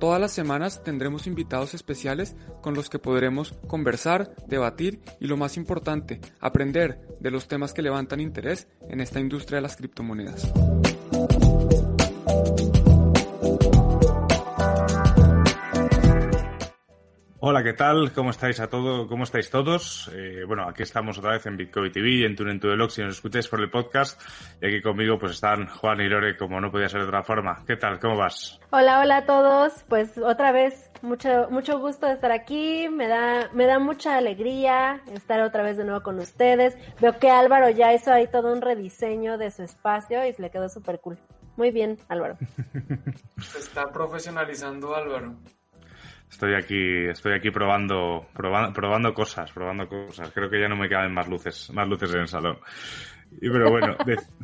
Todas las semanas tendremos invitados especiales con los que podremos conversar, debatir y lo más importante, aprender de los temas que levantan interés en esta industria de las criptomonedas. Hola, ¿qué tal? ¿Cómo estáis a todo? ¿Cómo estáis todos? Eh, bueno, aquí estamos otra vez en Bitcoin TV, en TuneIn to the si nos escucháis por el podcast. Y aquí conmigo pues están Juan y Lore, como no podía ser de otra forma. ¿Qué tal? ¿Cómo vas? Hola, hola a todos. Pues otra vez, mucho, mucho gusto de estar aquí. Me da, me da mucha alegría estar otra vez de nuevo con ustedes. Veo que Álvaro ya hizo ahí todo un rediseño de su espacio y se le quedó súper cool. Muy bien, Álvaro. Se está profesionalizando Álvaro. Estoy aquí, estoy aquí probando, probando, probando cosas, probando cosas. Creo que ya no me caben más luces, más luces en el salón. Y pero bueno,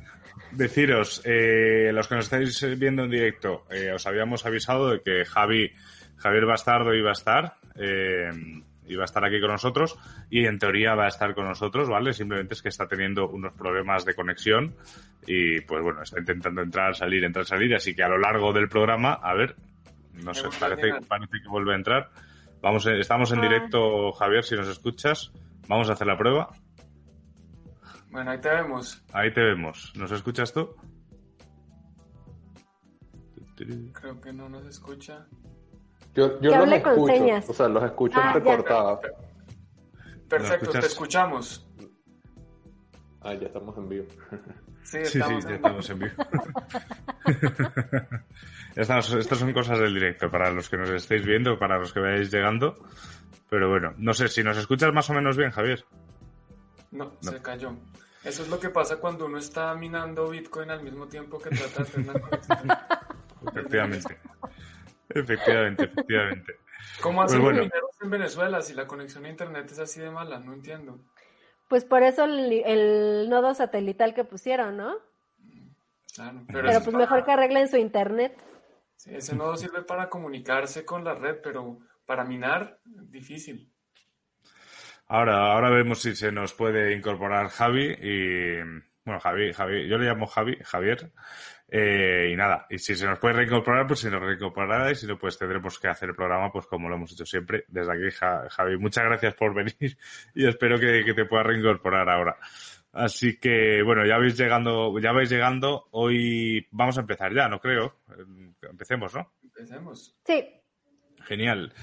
deciros, eh, los que nos estáis viendo en directo, eh, os habíamos avisado de que Javi, Javier Bastardo iba a estar, eh, iba a estar aquí con nosotros y en teoría va a estar con nosotros, ¿vale? Simplemente es que está teniendo unos problemas de conexión y pues bueno, está intentando entrar, salir, entrar, salir, así que a lo largo del programa, a ver, no sé, parece, parece que vuelve a entrar. Vamos, estamos en ah. directo, Javier, si nos escuchas. Vamos a hacer la prueba. Bueno, ahí te vemos. Ahí te vemos. ¿Nos escuchas tú? Creo que no nos escucha. Yo, yo los escucho, o sea, los escucho ah, entrecortados. Perfecto, te escuchamos. Ah, ya estamos en vivo. Sí, estamos, sí, sí, ya estamos en vivo. estas, son cosas del directo, para los que nos estéis viendo, para los que vayáis llegando. Pero bueno, no sé si nos escuchas más o menos bien, Javier. No, se cayó. Eso es lo que pasa cuando uno está minando Bitcoin al mismo tiempo que trata de hacer una conexión. efectivamente. Efectivamente, efectivamente. ¿Cómo hacen pues mineros en Venezuela si la conexión a internet es así de mala? No entiendo. Pues por eso el, nodo satelital que pusieron, ¿no? Claro, pero, pero pues mejor que arreglen su internet. Sí, ese nodo sirve para comunicarse con la red, pero para minar, difícil. Ahora, ahora vemos si se nos puede incorporar Javi y bueno, Javi, Javi, yo le llamo Javi, Javier, eh, y nada, y si se nos puede reincorporar, pues si nos reincorporará y si no, pues tendremos que hacer el programa, pues como lo hemos hecho siempre. Desde aquí, Javi, muchas gracias por venir y espero que, que te pueda reincorporar ahora. Así que, bueno, ya vais llegando, ya vais llegando. Hoy vamos a empezar ya, no creo. Empecemos, ¿no? Empecemos. Sí. Genial.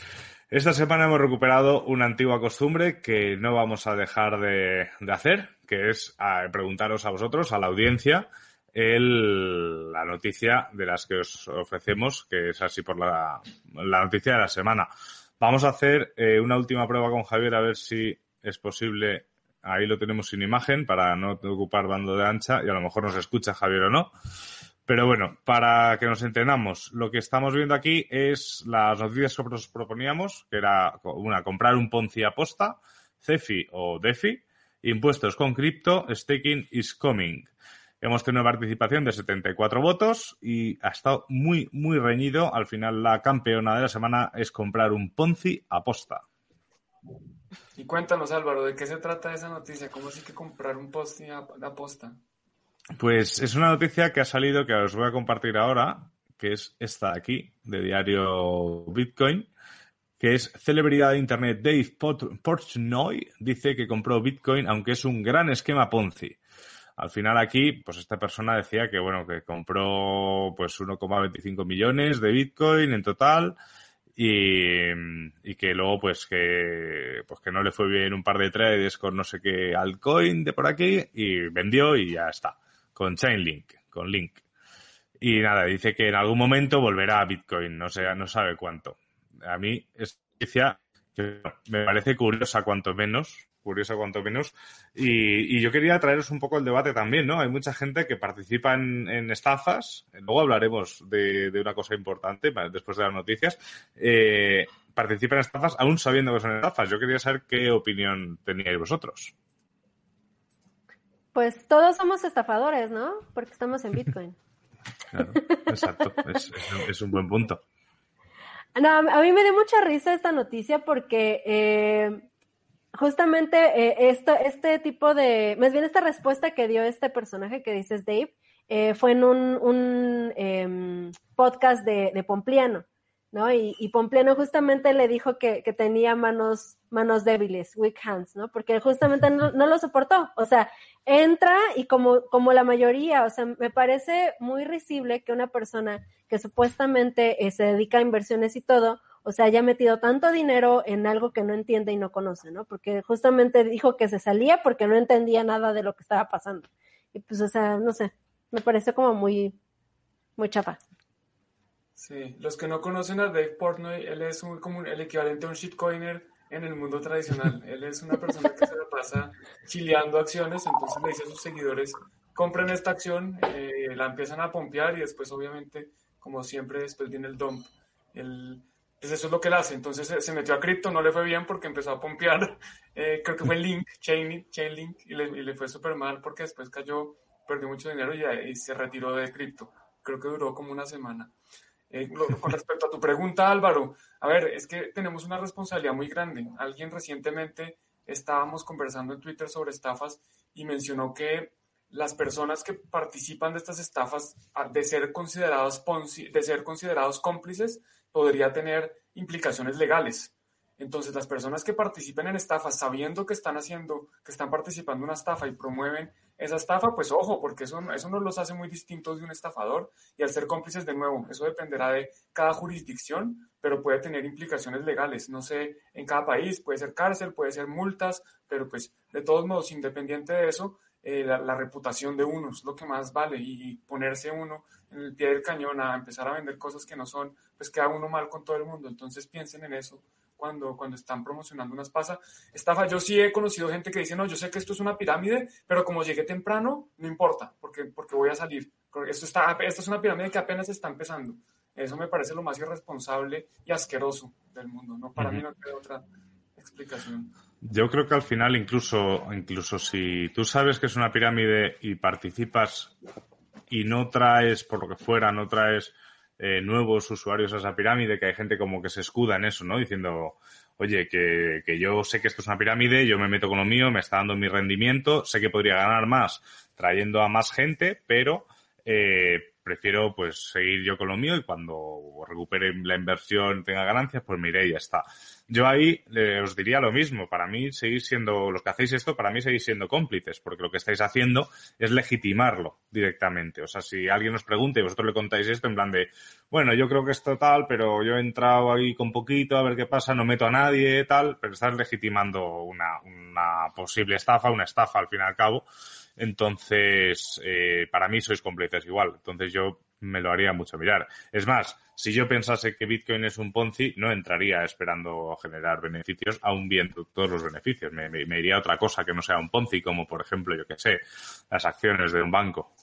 Esta semana hemos recuperado una antigua costumbre que no vamos a dejar de, hacer, que es preguntaros a vosotros, a la audiencia, el, la noticia de las que os ofrecemos, que es así por la, la noticia de la semana. Vamos a hacer eh, una última prueba con Javier a ver si es posible Ahí lo tenemos sin imagen para no ocupar bando de ancha y a lo mejor nos escucha Javier o no. Pero bueno, para que nos entendamos, lo que estamos viendo aquí es las noticias que nos proponíamos, que era una, comprar un Ponzi aposta, CEFI o DeFi, impuestos con cripto, staking is coming. Hemos tenido una participación de 74 votos y ha estado muy, muy reñido. Al final, la campeona de la semana es comprar un Ponzi aposta. Y cuéntanos, Álvaro, ¿de qué se trata esa noticia? ¿Cómo así que comprar un de aposta? Pues es una noticia que ha salido que os voy a compartir ahora, que es esta de aquí, de diario Bitcoin, que es celebridad de Internet Dave Portnoy, dice que compró Bitcoin aunque es un gran esquema Ponzi. Al final aquí, pues esta persona decía que, bueno, que compró pues 1,25 millones de Bitcoin en total y, que luego pues que pues que no le fue bien un par de trades con no sé qué altcoin de por aquí y vendió y ya está con Chainlink con Link. Y nada dice que en algún momento volverá a Bitcoin no sé no sabe cuánto. A mí es noticia me parece curiosa cuanto menos curiosa cuanto menos. Y, yo quería traeros un poco el debate también, ¿no? Hay mucha gente que participa en, estafas, luego hablaremos de, una cosa importante después de las noticias, eh, participa en estafas aún sabiendo que son estafas. Yo quería saber qué opinión teníais vosotros. Pues todos somos estafadores, ¿no? Porque estamos en Bitcoin. Claro, exacto, es, un buen punto. No, a mí me dio mucha risa esta noticia porque eh, justamente eh, esto, este tipo de, más bien esta respuesta que dio este personaje que dices Dave, eh, fue en un, em, podcast de, de Pompliano. ¿no? Y, y, Pompliano justamente le dijo que, que, tenía manos, manos débiles, weak hands, ¿no? Porque justamente no, no, lo soportó. O sea, entra y como, como la mayoría, o sea, me parece muy risible que una persona que supuestamente eh, se dedica a inversiones y todo, o sea, haya metido tanto dinero en algo que no entiende y no conoce, ¿no? Porque justamente dijo que se salía porque no entendía nada de lo que estaba pasando. Y pues, o sea, no sé, me parece como muy, muy chafa. Sí, los que no conocen a Dave Portnoy, él es como el equivalente a un shitcoiner en el mundo tradicional. Él es una persona que se la pasa chileando acciones, entonces le dice a sus seguidores, compren esta acción, eh, la empiezan a pompear y después obviamente, como siempre, después viene el dump. Él, pues eso es lo que él hace. Entonces se, metió a cripto, no le fue bien porque empezó a pompear, eh, creo que fue Link, Chainlink, Chainlink, y le, y le fue súper mal porque después cayó, perdió mucho dinero y, y se retiró de cripto. Creo que duró como una semana. Eh, con respecto a tu pregunta, Álvaro, a ver, es que tenemos una responsabilidad muy grande. Alguien recientemente estábamos conversando en Twitter sobre estafas y mencionó que las personas que participan de estas estafas, de ser considerados, de ser considerados cómplices, podría tener implicaciones legales. Entonces, las personas que participen en estafas sabiendo que están haciendo, que están participando en una estafa y promueven esa estafa, pues ojo, porque eso, eso no los hace muy distintos de un estafador y al ser cómplices de nuevo, eso dependerá de cada jurisdicción, pero puede tener implicaciones legales. No sé, en cada país puede ser cárcel, puede ser multas, pero pues de todos modos, independiente de eso, eh, la, la, reputación de uno es lo que más vale y ponerse uno en el pie del cañón a empezar a vender cosas que no son, pues queda uno mal con todo el mundo. Entonces piensen en eso cuando, cuando están promocionando unas pasas. Estafa, yo sí he conocido gente que dice, no, yo sé que esto es una pirámide, pero como llegué temprano, no importa, porque, porque voy a salir. Esto, está, esto es una pirámide que apenas está empezando. Eso me parece lo más irresponsable y asqueroso del mundo, ¿no? Para mí no hay otra explicación. Yo creo que al final, incluso, incluso si tú sabes que es una pirámide y participas y no traes, por lo que fuera, no traes eh, nuevos usuarios a esa pirámide, que hay gente como que se escuda en eso, ¿no? Diciendo, oye, que, que yo sé que esto es una pirámide, yo me meto con lo mío, me está dando mi rendimiento, sé que podría ganar más trayendo a más gente, pero eh, prefiero pues seguir yo con lo mío y cuando recupere la inversión, tenga ganancias, pues mire, ya está. Yo ahí eh, os diría lo mismo. Para mí seguís siendo, los que hacéis esto, para mí seguís siendo cómplices, porque lo que estáis haciendo es legitimarlo directamente. O sea, si alguien os pregunta y vosotros le contáis esto en plan de, bueno, yo creo que es total, pero yo he entrado ahí con poquito a ver qué pasa, no meto a nadie, tal, pero estás legitimando una, posible estafa, una estafa al fin y al cabo. Entonces, eh, para mí sois cómplices igual. Entonces yo me lo haría mucho mirar. Es más, si yo pensase que Bitcoin es un Ponzi, no entraría esperando generar beneficios, aún viendo todos los beneficios. Me, iría a otra cosa que no sea un Ponzi, como por ejemplo, yo que sé, las acciones de un banco.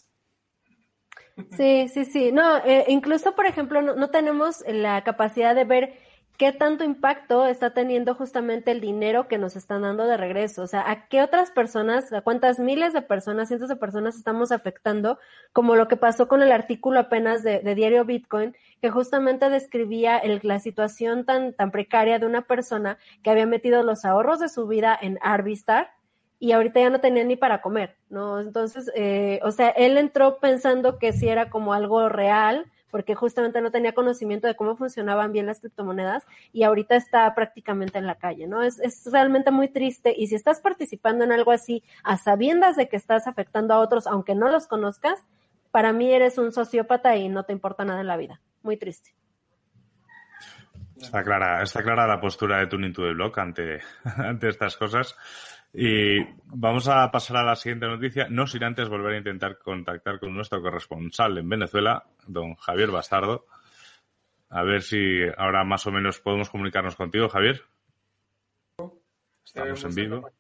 Sí, sí, sí. No, eh, incluso, por ejemplo, no, tenemos la capacidad de ver qué tanto impacto está teniendo justamente el dinero que nos están dando de regreso. O sea, a qué otras personas, a cuántas miles de personas, cientos de personas estamos afectando, como lo que pasó con el artículo apenas de, Diario Bitcoin, que justamente describía la situación tan, tan precaria de una persona que había metido los ahorros de su vida en Arvistar y ahorita ya no tenía ni para comer, ¿no? Entonces, eh, o sea, él entró pensando que si era como algo real, porque justamente no tenía conocimiento de cómo funcionaban bien las criptomonedas y ahorita está prácticamente en la calle, ¿no? Es, es realmente muy triste y si estás participando en algo así a sabiendas de que estás afectando a otros, aunque no los conozcas, para mí eres un sociópata y no te importa nada en la vida. Muy triste. Está clara, está clara la postura de Tuning to the Block ante, ante estas cosas. Y vamos a pasar a la siguiente noticia, no sin antes volver a intentar contactar con nuestro corresponsal en Venezuela, don Javier Bastardo. A ver si ahora más o menos podemos comunicarnos contigo, Javier. Estamos en vivo.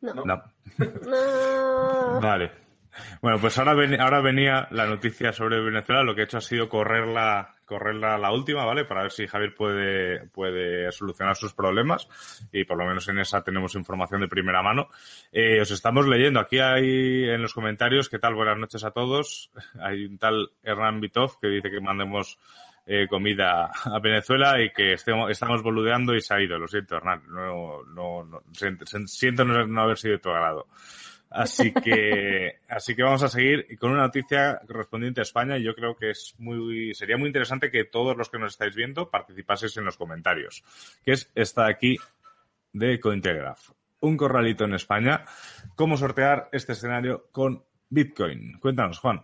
No. no. Vale. Bueno, pues ahora, ahora venía la noticia sobre Venezuela. Lo que he hecho ha sido correrla, correrla la última, ¿vale? Para ver si Javier puede, puede solucionar sus problemas. Y por lo menos en esa tenemos información de primera mano. Eh, os estamos leyendo. Aquí hay en los comentarios, ¿qué tal? Buenas noches a todos. Hay un tal Hernán Vitov que dice que mandemos eh, comida a Venezuela y que estemos, estamos boludeando y se ha ido. Lo siento, Hernán. No, no, no siento no, haber sido de tu agrado. Así que, así que vamos a seguir con una noticia correspondiente a España y yo creo que es muy, sería muy interesante que todos los que nos estáis viendo participaseis en los comentarios, que es esta aquí de Cointegraph. Un corralito en España. ¿Cómo sortear este escenario con Bitcoin? Cuéntanos, Juan.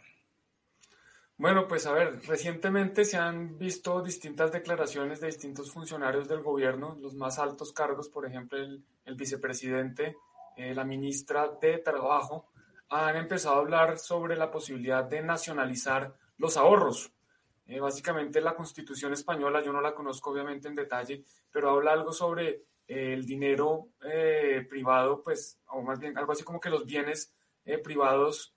Bueno, pues a ver, recientemente se han visto distintas declaraciones de distintos funcionarios del gobierno, los más altos cargos, por ejemplo, el, vicepresidente, eh, la ministra de Trabajo, han empezado a hablar sobre la posibilidad de nacionalizar los ahorros. Eh, básicamente la constitución española, yo no la conozco obviamente en detalle, pero habla algo sobre eh, el dinero privado, pues, o más bien algo así como que los bienes privados,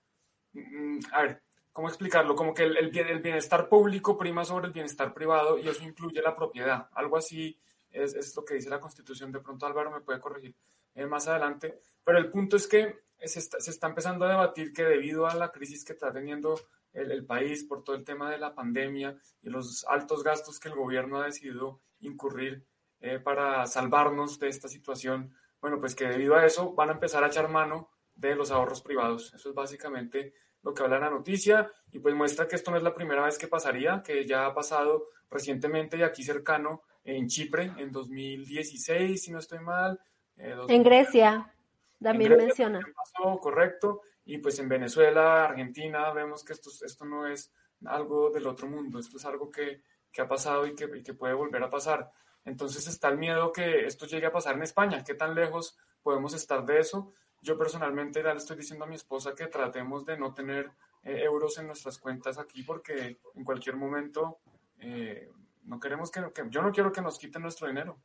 mm, mm, a ver, ¿cómo explicarlo? Como que el, el, bienestar público prima sobre el bienestar privado y eso incluye la propiedad. Algo así es, es lo que dice la Constitución. De pronto Álvaro me puede corregir eh, más adelante. Pero el punto es que se está, se está, empezando a debatir que debido a la crisis que está teniendo el, el, país por todo el tema de la pandemia y los altos gastos que el gobierno ha decidido incurrir eh, para salvarnos de esta situación, bueno, pues que debido a eso van a empezar a echar mano de los ahorros privados. Eso es básicamente lo que habla la noticia y pues muestra que esto no es la primera vez que pasaría, que ya ha pasado recientemente y aquí cercano en Chipre en 2016, si no estoy mal. Eh, en Grecia, también menciona. Pasó, correcto, y pues en Venezuela, Argentina, vemos que esto, esto no es algo del otro mundo, esto es algo que, que ha pasado y que, y que puede volver a pasar. Entonces está el miedo que esto llegue a pasar en España. ¿Qué tan lejos podemos estar de eso? Yo personalmente ya le estoy diciendo a mi esposa que tratemos de no tener eh, euros en nuestras cuentas aquí porque en cualquier momento eh, no queremos que, yo no quiero que nos quiten nuestro dinero.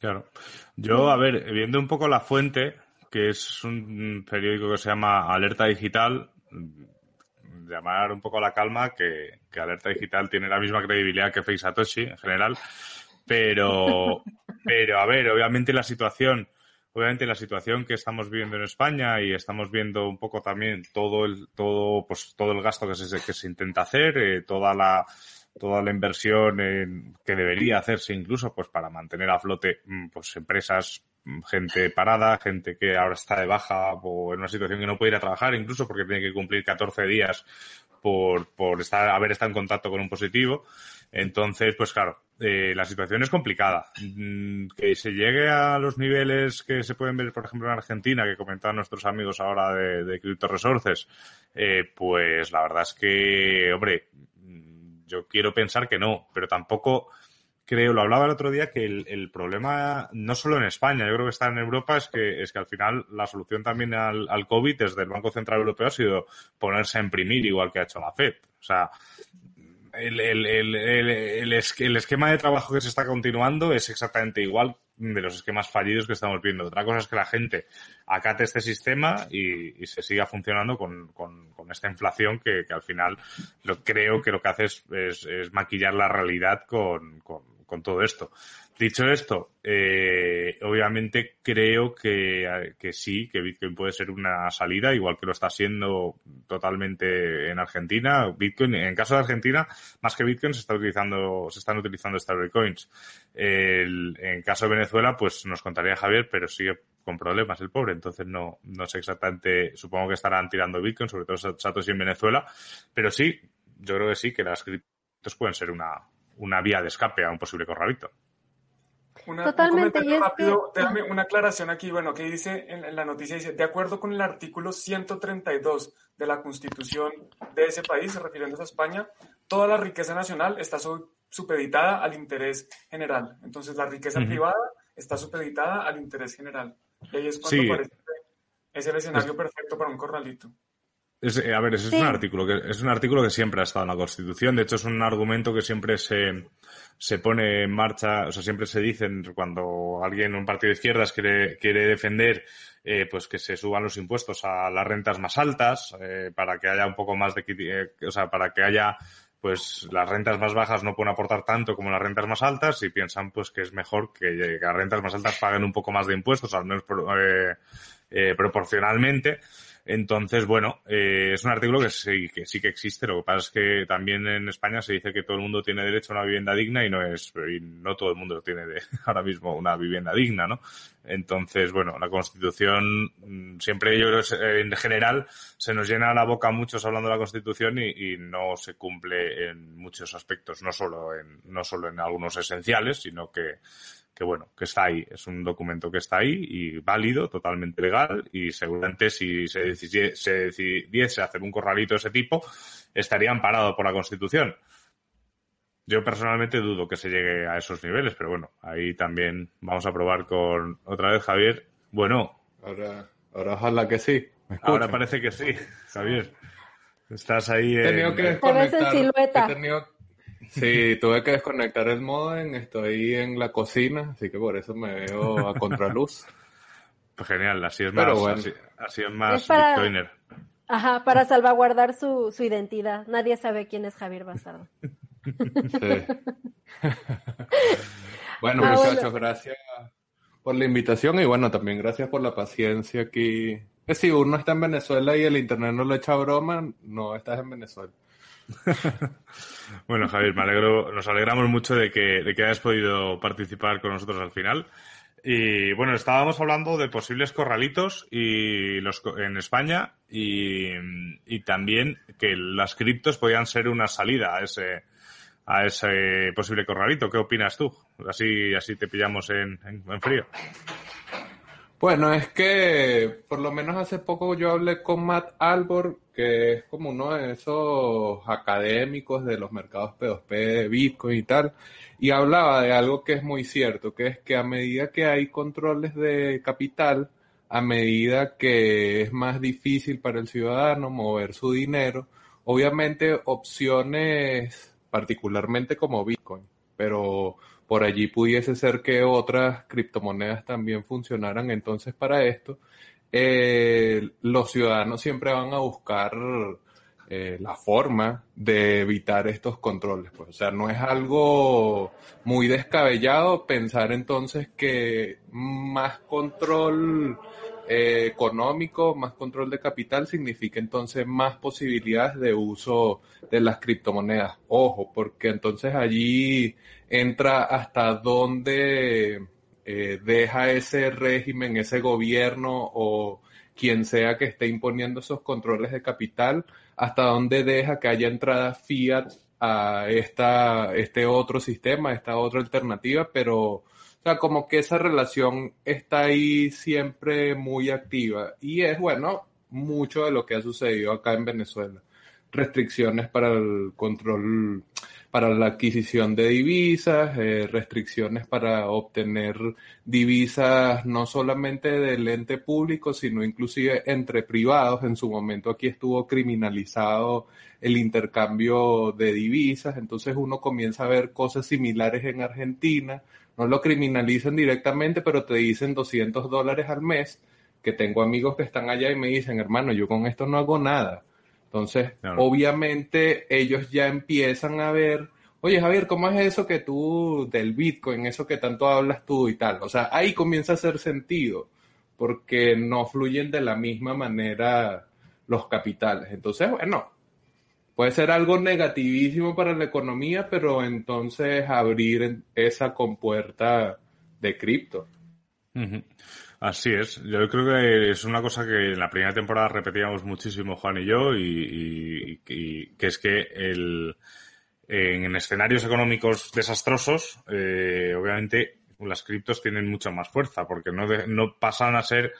Claro. Yo, a ver, viendo un poco la fuente, que es un periódico que se llama Alerta Digital, llamar un poco la calma que, que Alerta Digital tiene la misma credibilidad que Face Satoshi en general, pero, pero a ver, obviamente la situación obviamente la situación que estamos viviendo en España y estamos viendo un poco también todo el todo pues todo el gasto que se, que se intenta hacer eh, toda la toda la inversión en, que debería hacerse incluso pues para mantener a flote mm, pues empresas mm, gente parada, gente que ahora está de baja o en una situación que no puede ir a trabajar incluso porque tiene que cumplir 14 días por, por estar, haber estado en contacto con un positivo. Entonces, pues claro, eh, la situación es complicada. Mm, que se llegue a los niveles que se pueden ver, por ejemplo, en Argentina, que comentaban nuestros amigos ahora de, de Crypto Resources, eh, pues la verdad es que, hombre, yo quiero pensar que no, pero tampoco creo, lo hablaba el otro día, que el, problema, no solo en España, yo creo que está en Europa, es que, es que al final la solución también al, COVID desde el Banco Central Europeo ha sido ponerse a imprimir igual que ha hecho la FED. O sea, el, el, el, esquema de trabajo que se está continuando es exactamente igual de los esquemas fallidos que estamos viendo. Otra cosa es que la gente acate este sistema y, y se siga funcionando con, con, con esta inflación que, que, al final lo creo que lo que hace es, es, es maquillar la realidad con, con, con todo esto. Dicho esto, eh, obviamente creo que, sí, que Bitcoin puede ser una salida, igual que lo está siendo totalmente en Argentina. Bitcoin, en caso de Argentina, más que Bitcoin se está utilizando, se están utilizando stablecoins. El, en caso de Venezuela, pues nos contaría Javier, pero sigue con problemas el pobre, entonces no, no sé exactamente, supongo que estarán tirando Bitcoin, sobre todo Satoshi en Venezuela, pero sí, yo creo que sí, que las criptos pueden ser una, una vía de escape a un posible corralito. Una, Totalmente. Un rápido, déjame una aclaración aquí, bueno, que dice en, la noticia, dice, de acuerdo con el artículo 132 de la Constitución de ese país, refiriéndose a España, toda la riqueza nacional está supeditada al interés general. Entonces, la riqueza privada está supeditada al interés general. Y ahí es cuando parece es el escenario perfecto para un corralito. Es, eh, a ver, ese es un artículo que es un artículo que siempre ha estado en la Constitución. De hecho, es un argumento que siempre se, se pone en marcha, o sea, siempre se dicen cuando alguien, un partido de izquierdas quiere, quiere defender eh, pues que se suban los impuestos a las rentas más altas eh, para que haya un poco más de, eh, o sea, para que haya pues las rentas más bajas no pueden aportar tanto como las rentas más altas y piensan pues que es mejor que, las rentas más altas paguen un poco más de impuestos, al menos eh, proporcionalmente entonces, bueno, eh, es un artículo que sí, que sí que existe. Lo que pasa es que también en España se dice que todo el mundo tiene derecho a una vivienda digna y no es, y no todo el mundo tiene de, ahora mismo una vivienda digna, ¿no? Entonces, bueno, la Constitución, mm, siempre yo en general se nos llena la boca muchos hablando de la Constitución y, y, no se cumple en muchos aspectos, no solo en, no solo en algunos esenciales, sino que que bueno, que está ahí, es un documento que está ahí y válido, totalmente legal y seguramente si se decidiese, se decidiese hacer un corralito de ese tipo, estaría amparado por la Constitución. Yo personalmente dudo que se llegue a esos niveles, pero bueno, ahí también vamos a probar con otra vez Javier. Bueno. Ahora, ahora ojalá que sí. ahora parece que sí, Javier. Estás ahí. En... Que en silueta. Sí, tuve que desconectar el modem, estoy en la cocina, así que por eso me veo a contraluz. Pues genial, así es más, así, es más Bitcoiner. Ajá, para salvaguardar su, su identidad. Nadie sabe quién es Javier Bastardo. Sí. bueno, ah, muchachos, gracias por la invitación y bueno, también gracias por la paciencia aquí. Que si uno está en Venezuela y el internet no le echa broma, no estás en Venezuela. bueno, Javier, me alegro, nos alegramos mucho de que, de que hayas podido participar con nosotros al final. Y bueno, estábamos hablando de posibles corralitos y los, en España y, también que las criptos podían ser una salida a ese, a ese posible corralito. ¿Qué opinas tú? Así, así te pillamos en, en frío. Bueno, es que por lo menos hace poco yo hablé con Matt Albor, que es como uno de esos académicos de los mercados P2P de Bitcoin y tal, y hablaba de algo que es muy cierto, que es que a medida que hay controles de capital, a medida que es más difícil para el ciudadano mover su dinero, obviamente opciones particularmente como Bitcoin, pero por allí pudiese ser que otras criptomonedas también funcionaran entonces para esto, eh, los ciudadanos siempre van a buscar eh, la forma de evitar estos controles. Pues. O sea, no es algo muy descabellado pensar entonces que más control eh, económico, más control de capital significa entonces más posibilidades de uso de las criptomonedas. Ojo, porque entonces allí entra hasta dónde eh, deja ese régimen, ese gobierno o quien sea que esté imponiendo esos controles de capital, hasta dónde deja que haya entrada fiat a esta, este otro sistema, esta otra alternativa, pero o sea, como que esa relación está ahí siempre muy activa y es, bueno, mucho de lo que ha sucedido acá en Venezuela. Restricciones para el control, para la adquisición de divisas, eh, restricciones para obtener divisas no solamente del ente público, sino inclusive entre privados. En su momento aquí estuvo criminalizado el intercambio de divisas, entonces uno comienza a ver cosas similares en Argentina no lo criminalizan directamente, pero te dicen 200 dólares al mes, que tengo amigos que están allá y me dicen, hermano, yo con esto no hago nada. Entonces, obviamente ellos ya empiezan a ver, oye Javier, ¿cómo es eso que tú del Bitcoin, eso que tanto hablas tú y tal? O sea, ahí comienza a hacer sentido, porque no fluyen de la misma manera los capitales. Entonces, bueno, puede ser algo negativísimo para la economía, pero entonces abrir esa compuerta de cripto. Así es. Yo creo que es una cosa que en la primera temporada repetíamos muchísimo Juan y yo y, que es que el, en, escenarios económicos desastrosos, eh, obviamente las criptos tienen mucha más fuerza porque no, no pasan a ser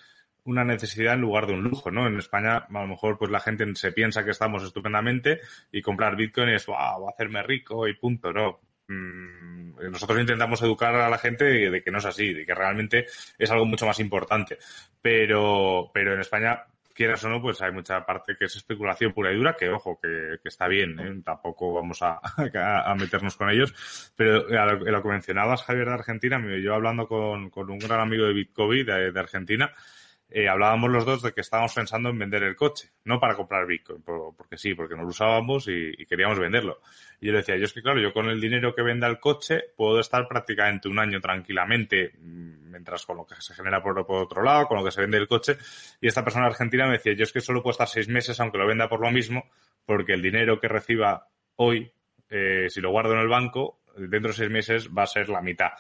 una necesidad en lugar de un lujo, ¿no? En España, a lo mejor, pues la gente se piensa que estamos estupendamente y comprar Bitcoin es, wow, va a hacerme rico y punto, ¿no? Mm, nosotros intentamos educar a la gente de, que no es así, de que realmente es algo mucho más importante. Pero, pero en España quieras o no, pues hay mucha parte que es especulación pura y dura, que ojo, que, está bien, ¿eh? tampoco vamos a, a, meternos con ellos. Pero a lo, que mencionabas, Javier, de Argentina, yo hablando con, un gran amigo de Bitcoin de Argentina, eh, hablábamos los dos de que estábamos pensando en vender el coche, no para comprar Bitcoin, porque sí, porque no lo usábamos y, queríamos venderlo. Y yo decía, yo es que claro, yo con el dinero que venda el coche puedo estar prácticamente un año tranquilamente, mm, mientras con lo que se genera por, otro lado, con lo que se vende el coche. Y esta persona argentina me decía, yo es que solo puedo estar seis meses aunque lo venda por lo mismo, porque el dinero que reciba hoy, eh, si lo guardo en el banco, dentro de seis meses va a ser la mitad.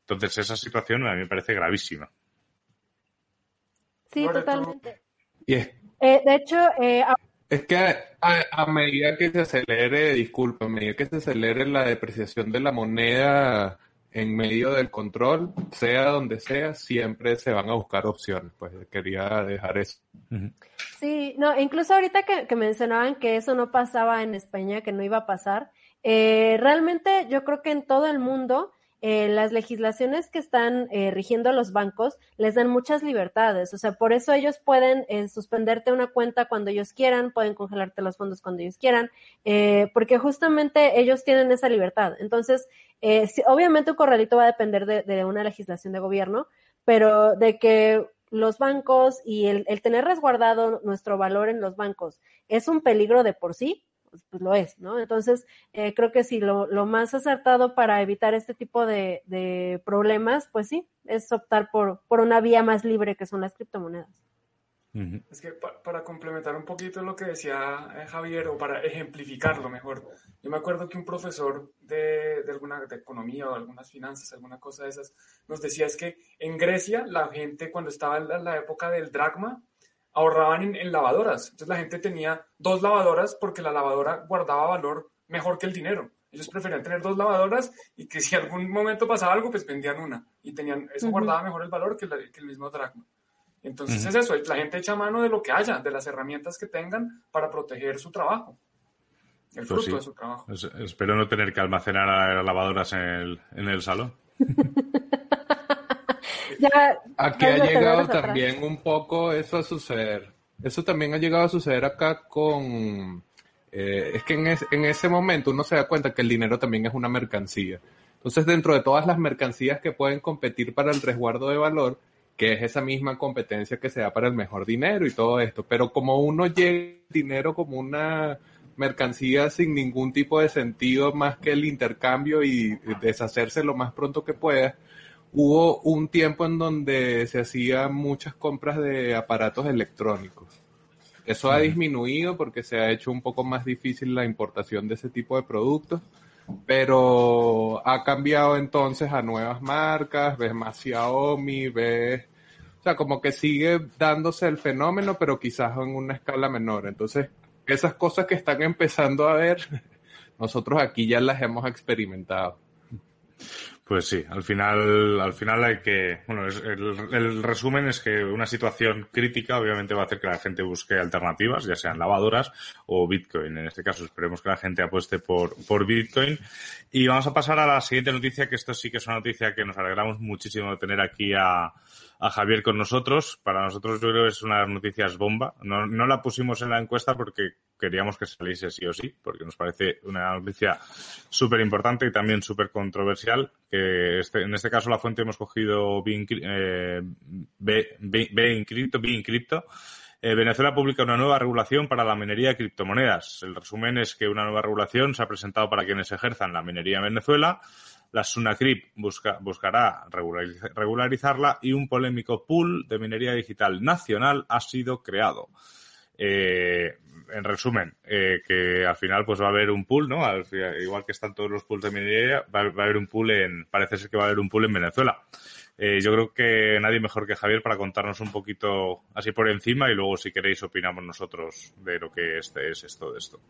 Entonces esa situación a mí me parece gravísima. Sí, totalmente. es, eh, de hecho, eh, es que a, medida que se acelere, disculpa, a medida que se acelere la depreciación de la moneda en medio del control, sea donde sea, siempre se van a buscar opciones. Pues quería dejar eso. Sí, no, incluso ahorita que, mencionaban que eso no pasaba en España, que no iba a pasar, eh, realmente yo creo que en todo el mundo eh, las legislaciones que están eh, rigiendo los bancos les dan muchas libertades. O sea, por eso ellos pueden eh, suspenderte una cuenta cuando ellos quieran, pueden congelarte los fondos cuando ellos quieran, porque justamente ellos tienen esa libertad. Entonces, obviamente un corralito va a depender de, una legislación de gobierno, pero de que los bancos y el, el tener resguardado nuestro valor en los bancos es un peligro de por sí, pues, pues, lo es, ¿no? Entonces, eh, creo que sí, lo, lo, más acertado para evitar este tipo de, de problemas, pues sí, es optar por, por una vía más libre que son las criptomonedas. Es que para complementar un poquito lo que decía eh, Javier, o para ejemplificarlo mejor, yo me acuerdo que un profesor de, de, alguna de economía o algunas finanzas, alguna cosa de esas, nos decía es que en Grecia la gente cuando estaba en la época del dracma, ahorraban en, lavadoras. Entonces la gente tenía dos lavadoras porque la lavadora guardaba valor mejor que el dinero. Ellos preferían tener dos lavadoras y que si algún momento pasaba algo, pues vendían una. Y tenían, eso guardaba mejor el valor que, el mismo dracma. Entonces es eso, la gente echa mano de lo que haya, de las herramientas que tengan para proteger su trabajo. El pues fruto de su trabajo. espero no tener que almacenar las lavadoras en el, en el salón. Aquí ha llegado también un poco eso a suceder. Eso también ha llegado a suceder acá con... Eh, es que en, en ese momento uno se da cuenta que el dinero también es una mercancía. Entonces, dentro de todas las mercancías que pueden competir para el resguardo de valor, que es esa misma competencia que se da para el mejor dinero y todo esto, pero como uno llega dinero como una mercancía sin ningún tipo de sentido más que el intercambio y deshacerse lo más pronto que pueda, hubo un tiempo en donde se hacían muchas compras de aparatos electrónicos. Eso ha disminuido porque se ha hecho un poco más difícil la importación de ese tipo de productos, pero ha cambiado entonces a nuevas marcas, ves más Xiaomi, ves, o sea, como que sigue dándose el fenómeno, pero quizás en una escala menor. Entonces, esas cosas que están empezando a ver, nosotros aquí ya las hemos experimentado. Pues sí, al final, al final hay que, bueno, el, resumen es que una situación crítica obviamente va a hacer que la gente busque alternativas, ya sean lavadoras o Bitcoin. En este caso esperemos que la gente apueste por, por Bitcoin. Y vamos a pasar a la siguiente noticia, que esto sí que es una noticia que nos alegramos muchísimo de tener aquí a, a Javier con nosotros. Para nosotros yo creo que es una de las noticias bomba. No, no la pusimos en la encuesta porque queríamos que saliese sí o sí, porque nos parece una noticia súper importante y también súper controversial. Que este, en este caso la fuente hemos cogido B, eh, eh, Venezuela publica una nueva regulación para la minería de criptomonedas. El resumen es que una nueva regulación se ha presentado para quienes ejerzan la minería en Venezuela la Sunacrip busca, buscará regularizarla y un polémico pool de minería digital nacional ha sido creado. Eh, en resumen, eh, que al final pues va a haber un pool, ¿no? igual que están todos los pools de minería, va, a haber un pool en, parece ser que va a haber un pool en Venezuela. Eh, yo creo que nadie mejor que Javier para contarnos un poquito así por encima y luego si queréis opinamos nosotros de lo que este es esto de esto.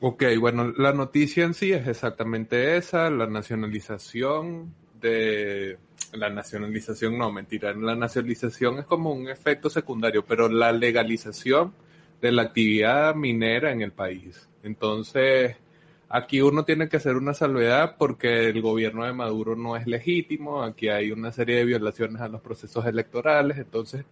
Ok, bueno, la noticia en sí es exactamente esa, la nacionalización de... La nacionalización, no, mentira, la nacionalización es como un efecto secundario, pero la legalización de la actividad minera en el país. Entonces, aquí uno tiene que hacer una salvedad porque el gobierno de Maduro no es legítimo, aquí hay una serie de violaciones a los procesos electorales, entonces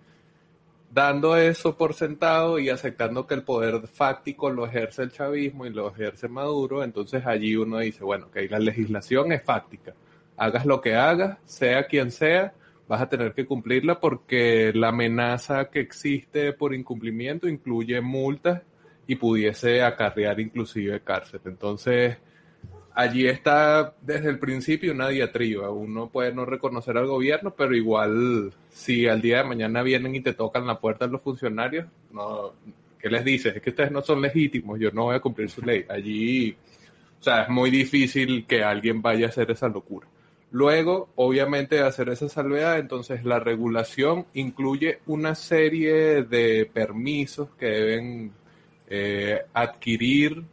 dando eso por sentado y aceptando que el poder fáctico lo ejerce el chavismo y lo ejerce Maduro, entonces allí uno dice, bueno, que la legislación es fáctica. Hagas lo que hagas, sea quien sea, vas a tener que cumplirla porque la amenaza que existe por incumplimiento incluye multas y pudiese acarrear inclusive cárcel. Entonces, allí está desde el principio una diatriba. Uno puede no reconocer al gobierno, pero igual si al día de mañana vienen y te tocan la puerta los funcionarios, no, ¿qué les dices? Es que ustedes no son legítimos, yo no voy a cumplir su ley. Allí, o sea, es muy difícil que alguien vaya a hacer esa locura. Luego, obviamente, de hacer esa salvedad, entonces la regulación incluye una serie de permisos que deben eh, adquirir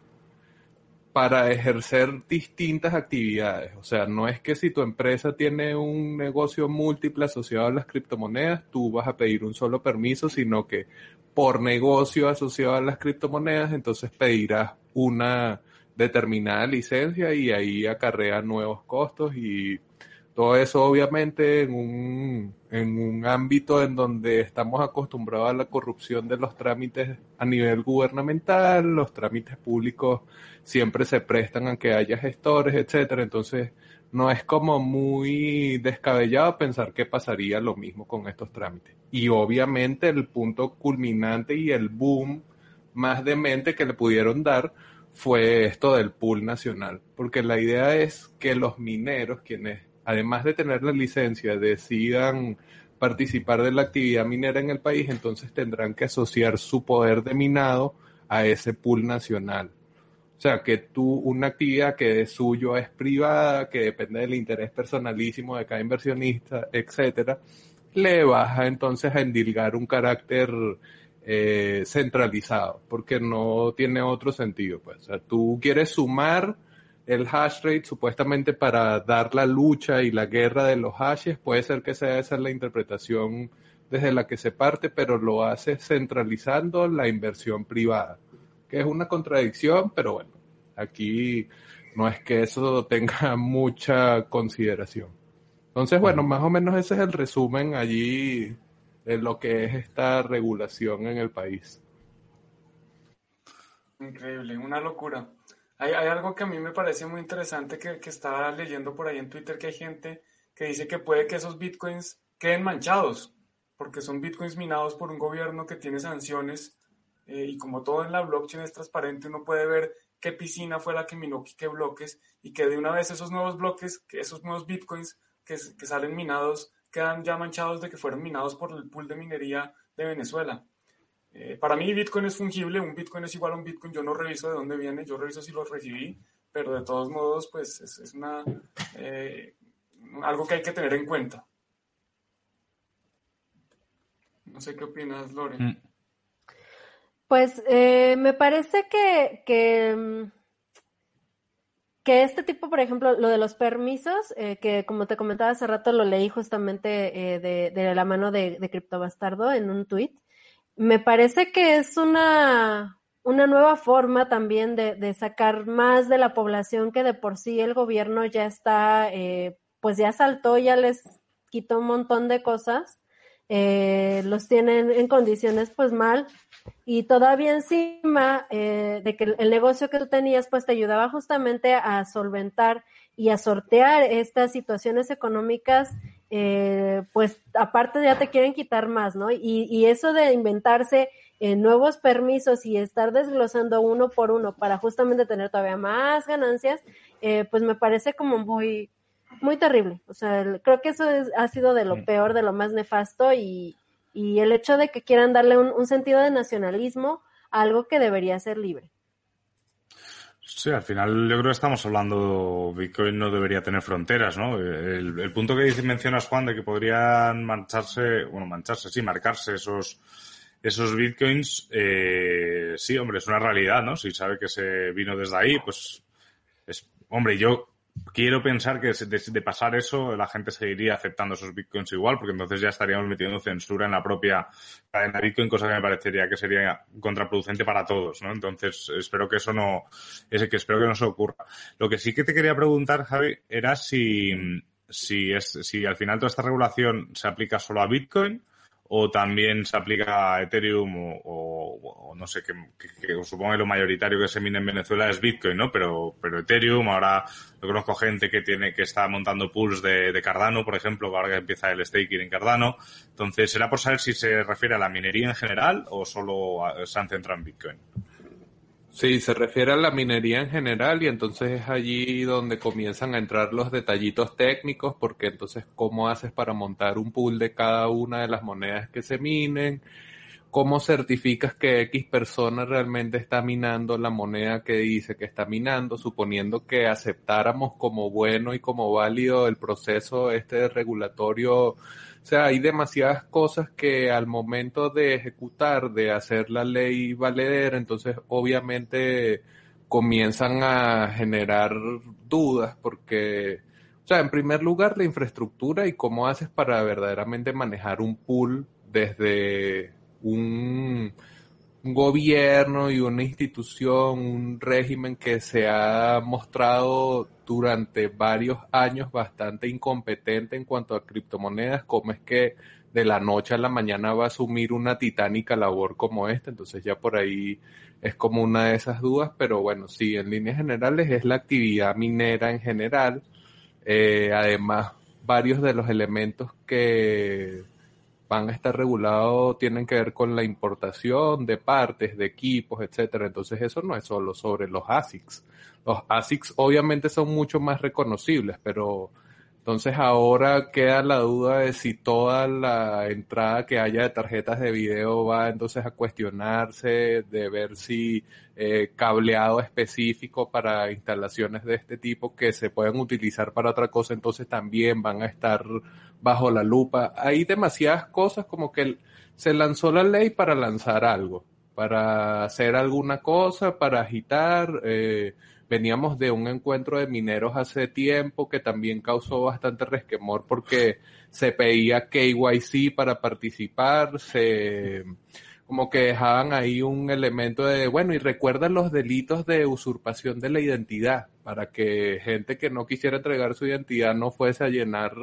para ejercer distintas actividades. O sea, no es que si tu empresa tiene un negocio múltiple asociado a las criptomonedas, tú vas a pedir un solo permiso, sino que por negocio asociado a las criptomonedas, entonces pedirás una determinada licencia y ahí acarrea nuevos costos y todo eso obviamente en un, en un ámbito en donde estamos acostumbrados a la corrupción de los trámites a nivel gubernamental, los trámites públicos siempre se prestan a que haya gestores, etcétera. Entonces, no es como muy descabellado pensar que pasaría lo mismo con estos trámites. Y obviamente el punto culminante y el boom más demente que le pudieron dar fue esto del pool nacional, porque la idea es que los mineros, quienes además de tener la licencia, decidan participar de la actividad minera en el país, entonces tendrán que asociar su poder de minado a ese pool nacional. O sea, que tú, una actividad que de suyo es privada, que depende del interés personalísimo de cada inversionista, etcétera, le baja entonces a endilgar un carácter eh, centralizado, porque no tiene otro sentido. Pues. Tú quieres sumar el hash rate supuestamente para dar la lucha y la guerra de los hashes, puede ser que sea esa la interpretación desde la que se parte, pero lo hace centralizando la inversión privada, que es una contradicción, pero bueno, aquí no es que eso tenga mucha consideración. Entonces, bueno, más o menos ese es el resumen allí de lo que es esta regulación en el país. Increíble, una locura. Hay, algo que a mí me parece muy interesante que, que, estaba leyendo por ahí en Twitter, que hay gente que dice que puede que esos bitcoins queden manchados, porque son bitcoins minados por un gobierno que tiene sanciones eh, y como todo en la blockchain es transparente, uno puede ver qué piscina fue la que minó qué bloques y que de una vez esos nuevos bloques, que esos nuevos bitcoins que salen minados, quedan ya manchados de que fueron minados por el pool de minería de Venezuela. Eh, para mí Bitcoin es fungible, un Bitcoin es igual a un Bitcoin, yo no reviso de dónde viene, yo reviso si lo recibí, pero de todos modos, pues es, una, eh, algo que hay que tener en cuenta. No sé qué opinas, Lore. Mm. Pues eh, me parece que, que, que, este tipo, por ejemplo, lo de los permisos, que como te comentaba hace rato, lo leí justamente de, de, la mano de, de Criptobastardo en un tweet me parece que es una, una nueva forma también de, de, sacar más de la población que de por sí el gobierno ya está, eh, pues ya saltó, ya les quitó un montón de cosas, eh, los tienen en condiciones pues mal. Y todavía encima eh, de que el negocio que tú tenías pues te ayudaba justamente a solventar y a sortear estas situaciones económicas eh, pues aparte ya te quieren quitar más, ¿no? Y, y eso de inventarse eh, nuevos permisos y estar desglosando uno por uno para justamente tener todavía más ganancias, eh, pues me parece como muy, muy terrible. O sea, creo que eso ha sido de lo peor, de lo más nefasto y, y el hecho de que quieran darle un, un sentido de nacionalismo a algo que debería ser libre. Sí, al final yo creo que estamos hablando, Bitcoin no debería tener fronteras, ¿no? El, punto que mencionas, Juan, de que podrían mancharse, bueno, mancharse, sí, marcarse esos, esos Bitcoins, eh, sí, hombre, es una realidad, ¿no? Si sabe que se vino desde ahí, pues, es, hombre, yo quiero pensar que de, pasar eso la gente seguiría aceptando esos bitcoins igual, porque entonces ya estaríamos metiendo censura en la propia cadena bitcoin, cosa que me parecería que sería contraproducente para todos, ¿no? Entonces espero que eso no, es que espero que no se ocurra. Lo que sí que te quería preguntar, Javi, era si, si es, si al final toda esta regulación se aplica solo a bitcoin o también se aplica a Ethereum o, no sé, que, supongo que lo mayoritario que se mina en Venezuela es Bitcoin, ¿no? Pero, pero Ethereum, ahora yo conozco gente que tiene, que está montando pools de, Cardano, por ejemplo, ahora que empieza el staking en Cardano. Entonces, ¿será por saber si se refiere a la minería en general o solo se han centrado en Bitcoin? Sí, se refiere a la minería en general y entonces es allí donde comienzan a entrar los detallitos técnicos, porque entonces cómo haces para montar un pool de cada una de las monedas que se minen, cómo certificas que X persona realmente está minando la moneda que dice que está minando, suponiendo que aceptáramos como bueno y como válido el proceso este regulatorio o sea, hay demasiadas cosas que al momento de ejecutar, de hacer la ley valedera, entonces obviamente comienzan a generar dudas porque, o sea, en primer lugar la infraestructura y cómo haces para verdaderamente manejar un pool desde un un gobierno y una institución, un régimen que se ha mostrado durante varios años bastante incompetente en cuanto a criptomonedas, como es que de la noche a la mañana va a asumir una titánica labor como esta, entonces ya por ahí es como una de esas dudas, pero bueno, sí, en líneas generales es la actividad minera en general, eh, además varios de los elementos que van a estar regulados, tienen que ver con la importación de partes, de equipos, etcétera. Entonces eso no es solo sobre los ASICs. Los ASICs obviamente son mucho más reconocibles, pero entonces ahora queda la duda de si toda la entrada que haya de tarjetas de video va entonces a cuestionarse, de ver si eh, cableado específico para instalaciones de este tipo que se pueden utilizar para otra cosa, entonces también van a estar bajo la lupa. Hay demasiadas cosas como que se lanzó la ley para lanzar algo, para hacer alguna cosa, para agitar. Eh, veníamos de un encuentro de mineros hace tiempo que también causó bastante resquemor porque se pedía KYC para participar, se como que dejaban ahí un elemento de, bueno, y recuerdan los delitos de usurpación de la identidad, para que gente que no quisiera entregar su identidad no fuese a llenar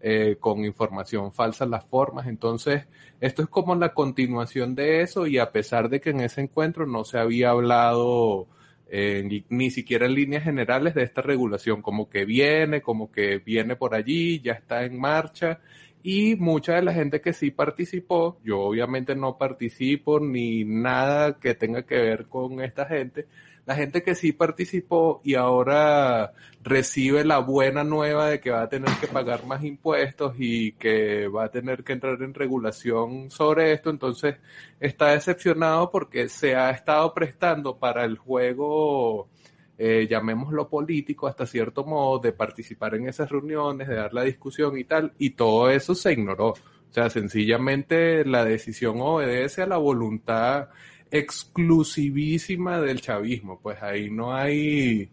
eh, con información falsa las formas. Entonces, esto es como la continuación de eso y a pesar de que en ese encuentro no se había hablado eh, ni, siquiera en líneas generales de esta regulación, como que viene, como que viene por allí, ya está en marcha. Y mucha de la gente que sí participó, yo obviamente no participo ni nada que tenga que ver con esta gente, la gente que sí participó y ahora recibe la buena nueva de que va a tener que pagar más impuestos y que va a tener que entrar en regulación sobre esto, entonces está decepcionado porque se ha estado prestando para el juego, eh, llamémoslo político hasta cierto modo, de participar en esas reuniones, de dar la discusión y tal, y todo eso se ignoró. O sea, sencillamente la decisión obedece a la voluntad exclusivísima del chavismo, pues ahí no hay...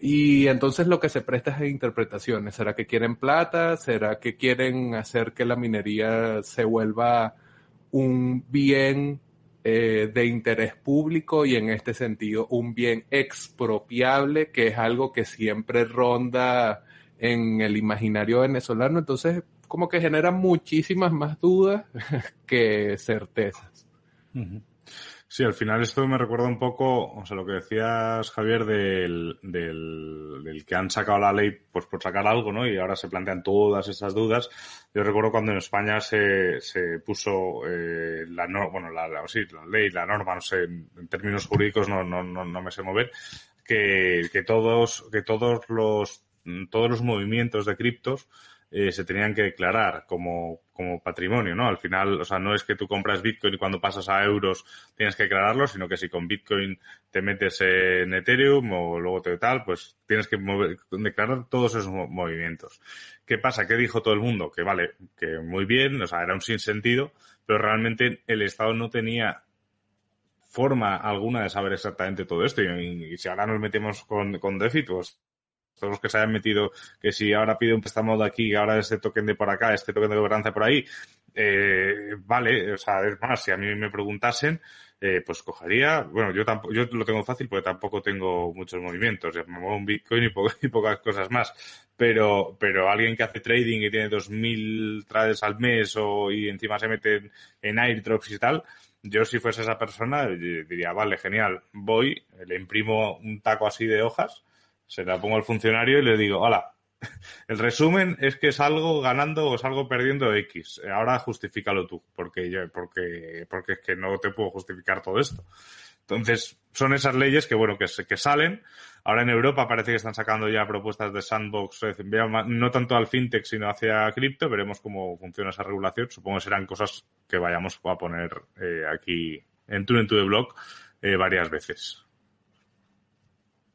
Y entonces lo que se presta es a interpretaciones. ¿Será que quieren plata? ¿Será que quieren hacer que la minería se vuelva un bien eh, de interés público y en este sentido un bien expropiable, que es algo que siempre ronda en el imaginario venezolano? Entonces como que genera muchísimas más dudas que certezas. Sí, al final esto me recuerda un poco, o sea, lo que decías, Javier, del, del, del, que han sacado la ley pues por sacar algo, ¿no? Y ahora se plantean todas esas dudas. Yo recuerdo cuando en España se, se puso eh, la, no, bueno, la, la, sí, la ley, la norma, no sé, en términos jurídicos no, no, no, no me sé mover, que, que todos, que todos los, todos los movimientos de criptos eh, se tenían que declarar como, como patrimonio, ¿no? Al final, o sea, no es que tú compras Bitcoin y cuando pasas a euros tienes que declararlo, sino que si con Bitcoin te metes en Ethereum o luego te tal, pues tienes que declarar todos esos movimientos. ¿Qué pasa? ¿Qué dijo todo el mundo? Que vale, que muy bien, o sea, era un sinsentido, pero realmente el Estado no tenía forma alguna de saber exactamente todo esto. Y, si ahora nos metemos con, con DeFi, pues todos los que se hayan metido, que si ahora pide un préstamo de aquí, ahora este token de por acá, este token de gobernanza por ahí, eh, vale, o sea, es más, si a mí me preguntasen, eh, pues cogería, bueno, yo tampoco, yo lo tengo fácil porque tampoco tengo muchos movimientos, me muevo un Bitcoin y, y, pocas cosas más, pero, pero alguien que hace trading y tiene 2.000 trades al mes o, y encima se mete en airdrops y tal, yo si fuese esa persona diría, vale, genial, voy, le imprimo un taco así de hojas, se la pongo al funcionario y le digo, hola, el resumen es que salgo ganando o salgo perdiendo X. Ahora justifícalo tú, porque yo, porque, porque es que no te puedo justificar todo esto. Entonces, son esas leyes que, bueno, que, que salen. Ahora en Europa parece que están sacando ya propuestas de sandbox, no tanto al fintech, sino hacia cripto. Veremos cómo funciona esa regulación. Supongo que serán cosas que vayamos a poner eh, aquí en Tune to the Block eh, varias veces.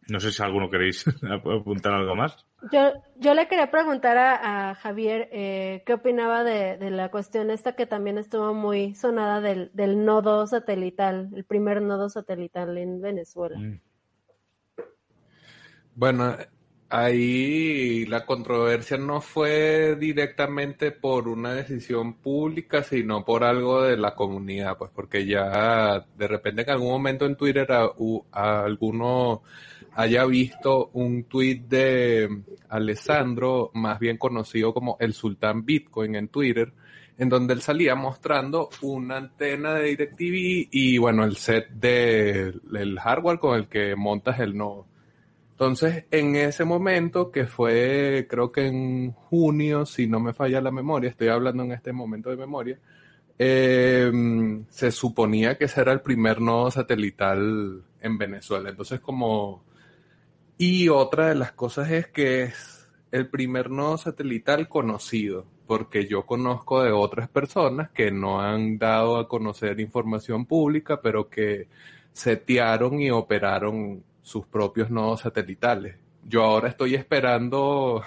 No sé si alguno queréis apuntar algo más. Yo, yo le quería preguntar a, Javier eh, qué opinaba de, la cuestión esta que también estuvo muy sonada del, del, nodo satelital, el primer nodo satelital en Venezuela. Mm. Bueno, ahí la controversia no fue directamente por una decisión pública, sino por algo de la comunidad, pues porque ya de repente en algún momento en Twitter a, a algunos haya visto un tweet de Alessandro, más bien conocido como el Sultán Bitcoin en Twitter, en donde él salía mostrando una antena de DirecTV y bueno, el set del de, hardware con el que montas el nodo. Entonces, en ese momento, que fue creo que en junio, si no me falla la memoria, estoy hablando en este momento de memoria, eh, se suponía que ese era el primer nodo satelital en Venezuela. Entonces, como y otra de las cosas es que es el primer nodo satelital conocido, porque yo conozco de otras personas que no han dado a conocer información pública, pero que setearon y operaron sus propios nodos satelitales. Yo ahora estoy esperando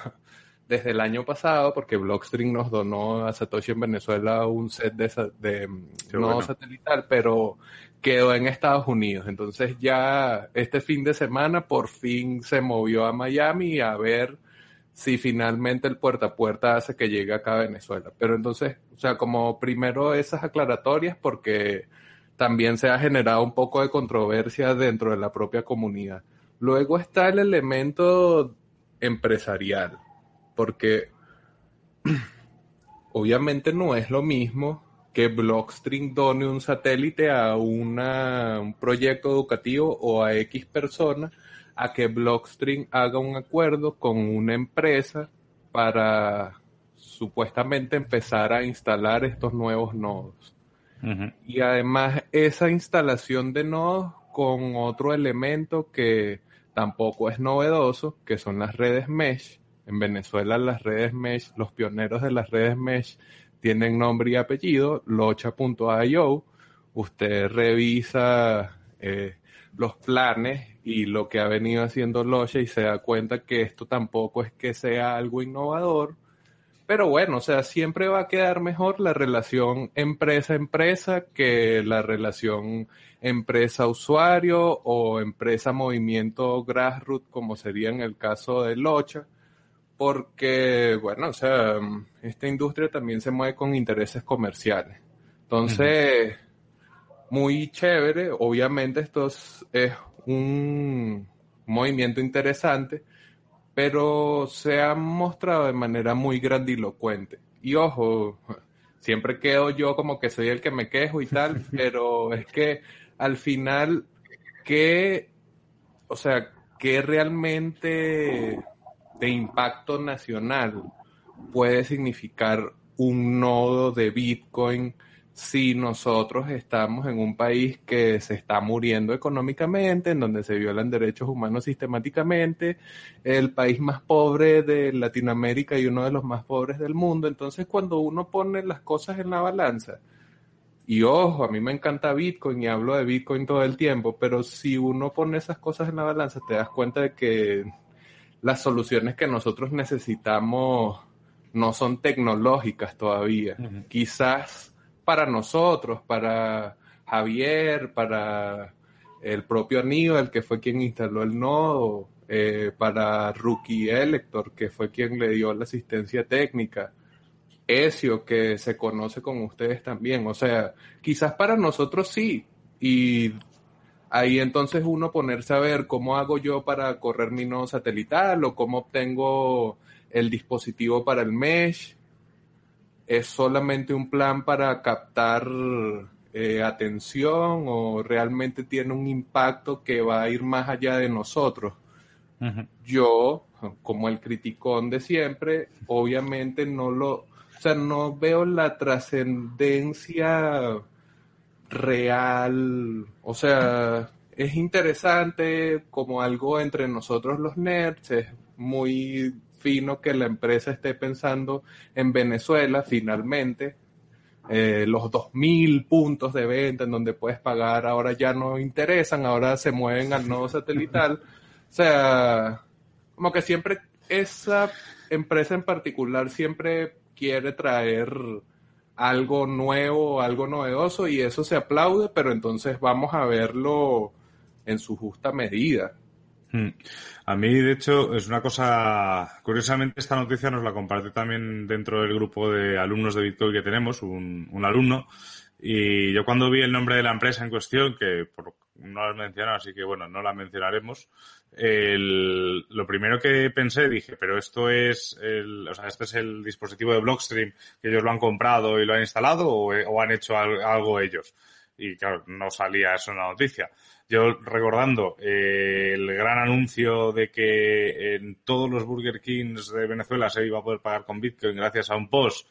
desde el año pasado, porque Blockstream nos donó a Satoshi en Venezuela un set de, de satelital, pero quedó en Estados Unidos. Entonces ya este fin de semana por fin se movió a Miami a ver si finalmente el puerta a puerta hace que llegue acá a Venezuela. Pero entonces, o sea, como primero esas aclaratorias porque también se ha generado un poco de controversia dentro de la propia comunidad. Luego está el elemento empresarial, porque obviamente no es lo mismo que Blockstream done un satélite a un proyecto educativo o a X persona, a que Blockstream haga un acuerdo con una empresa para supuestamente empezar a instalar estos nuevos nodos. Y además esa instalación de nodos con otro elemento que tampoco es novedoso, que son las redes mesh. En Venezuela las redes mesh, los pioneros de las redes mesh tienen nombre y apellido, locha.io. Usted revisa eh, los planes y lo que ha venido haciendo Locha y se da cuenta que esto tampoco es que sea algo innovador. Pero bueno, o sea, siempre va a quedar mejor la relación empresa-empresa que la relación empresa-usuario o empresa-movimiento grassroots, como sería en el caso de Locha porque, bueno, o sea, esta industria también se mueve con intereses comerciales. Entonces, muy chévere, obviamente esto es, un movimiento interesante, pero se ha mostrado de manera muy grandilocuente. Y ojo, siempre quedo yo como que soy el que me quejo y tal, pero es que al final, ¿qué, o sea, qué realmente de impacto nacional puede significar un nodo de Bitcoin si nosotros estamos en un país que se está muriendo económicamente, en donde se violan derechos humanos sistemáticamente, el país más pobre de Latinoamérica y uno de los más pobres del mundo. Entonces, cuando uno pone las cosas en la balanza, y ojo, a mí me encanta Bitcoin y hablo de Bitcoin todo el tiempo, pero si uno pone esas cosas en la balanza, te das cuenta de que las soluciones que nosotros necesitamos no son tecnológicas todavía. Quizás para nosotros, para Javier, para el propio Aníbal, que fue quien instaló el nodo, eh, para Rookie Elector, que fue quien le dio la asistencia técnica, Ezio, que se conoce con ustedes también. O sea, quizás para nosotros sí, y ahí entonces uno ponerse a ver cómo hago yo para correr mi nodo satelital o cómo obtengo el dispositivo para el mesh. Es solamente un plan para captar eh, atención o realmente tiene un impacto que va a ir más allá de nosotros. Yo, como el criticón de siempre, obviamente no lo, o sea, no veo la trascendencia real, o sea, es interesante como algo entre nosotros los nerds, es muy fino que la empresa esté pensando en Venezuela finalmente. Eh, los 2.000 puntos de venta en donde puedes pagar ahora ya no interesan, ahora se mueven al nodo satelital. O sea, como que siempre esa empresa en particular siempre quiere traer algo nuevo, algo novedoso y eso se aplaude, pero entonces vamos a verlo en su justa medida. Hmm. A mí, de hecho, es una cosa, curiosamente esta noticia nos la comparte también dentro del grupo de alumnos de Bitcoin que tenemos, un, un alumno, y yo cuando vi el nombre de la empresa en cuestión, que por, no la has mencionado, así que bueno, no la mencionaremos, el, lo primero que pensé, dije, pero esto es el, o sea, este es el dispositivo de Blockstream que ellos lo han comprado y lo han instalado o, o han hecho algo ellos. Y claro, no salía eso en la noticia. Yo recordando eh, el gran anuncio de que en todos los Burger Kings de Venezuela se iba a poder pagar con Bitcoin gracias a un post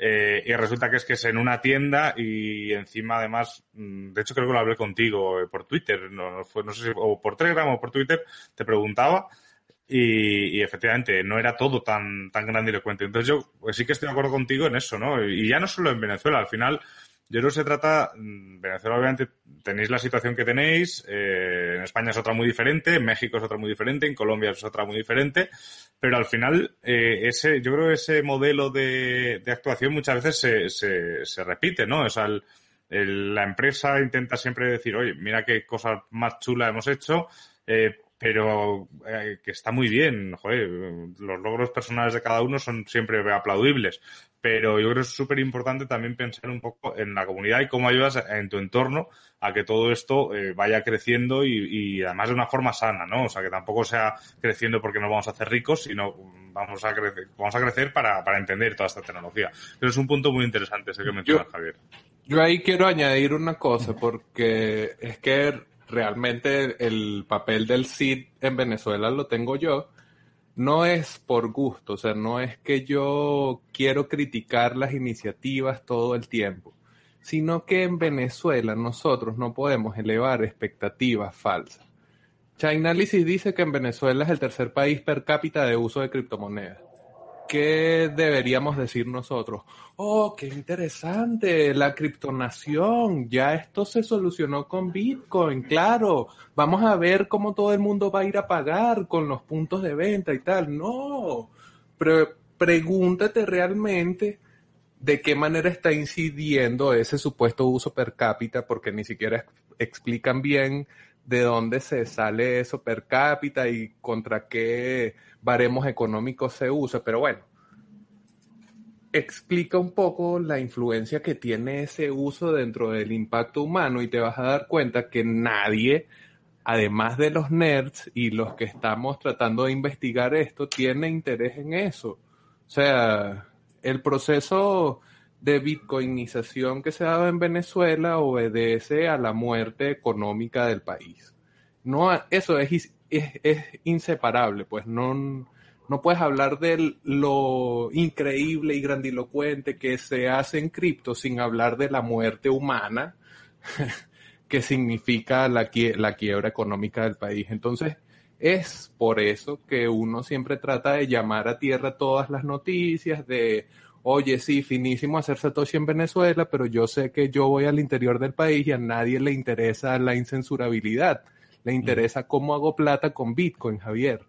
eh, y resulta que es que es en una tienda y encima además, mm, de hecho creo que lo hablé contigo eh, por Twitter, no, fue, no sé si, o por Telegram o por Twitter, te preguntaba y, efectivamente no era todo tan, tan grandilocuente. Entonces yo pues sí que estoy de acuerdo contigo en eso, ¿no? Y ya no solo en Venezuela, al final yo creo que se trata, mm, Venezuela obviamente tenéis la situación que tenéis, eh, en España es otra muy diferente, en México es otra muy diferente, en Colombia es otra muy diferente, pero al final eh, ese, yo creo que ese modelo de, de actuación muchas veces se, se, se repite, ¿no? O sea, la empresa intenta siempre decir, oye, mira qué cosa más chula hemos hecho, eh, pero eh, que está muy bien, los logros personales de cada uno son siempre aplaudibles, pero yo creo que es súper importante también pensar un poco en la comunidad y cómo ayudas en tu entorno a que todo esto eh, vaya creciendo y, además de una forma sana, ¿no? O sea, que tampoco sea creciendo porque nos vamos a hacer ricos, sino vamos a crecer, vamos a crecer para, para entender toda esta tecnología. Pero es un punto muy interesante ese que mencionas, Javier. Yo ahí quiero añadir una cosa, porque es que realmente el papel del CID en Venezuela lo tengo yo, no es por gusto, o sea, no es que yo quiero criticar las iniciativas todo el tiempo, sino que en Venezuela nosotros no podemos elevar expectativas falsas. Chainalysis dice que en Venezuela es el tercer país per cápita de uso de criptomonedas. ¿Qué deberíamos decir nosotros? Oh, qué interesante, la criptonación, ya esto se solucionó con Bitcoin, claro, vamos a ver cómo todo el mundo va a ir a pagar con los puntos de venta y tal. No, pero pregúntate realmente de qué manera está incidiendo ese supuesto uso per cápita, porque ni siquiera explican bien de dónde se sale eso per cápita y contra qué baremos económicos se usa, pero bueno, explica un poco la influencia que tiene ese uso dentro del impacto humano y te vas a dar cuenta que nadie, además de los nerds y los que estamos tratando de investigar esto, tiene interés en eso. O sea, el proceso de bitcoinización que se ha en Venezuela obedece a la muerte económica del país. No, eso es es, inseparable, pues no, no puedes hablar de lo increíble y grandilocuente que se hace en cripto sin hablar de la muerte humana que significa la, la quiebra económica del país. Entonces, es por eso que uno siempre trata de llamar a tierra todas las noticias de, oye, sí, finísimo hacer Satoshi en Venezuela, pero yo sé que yo voy al interior del país y a nadie le interesa la incensurabilidad le interesa cómo hago plata con Bitcoin, Javier.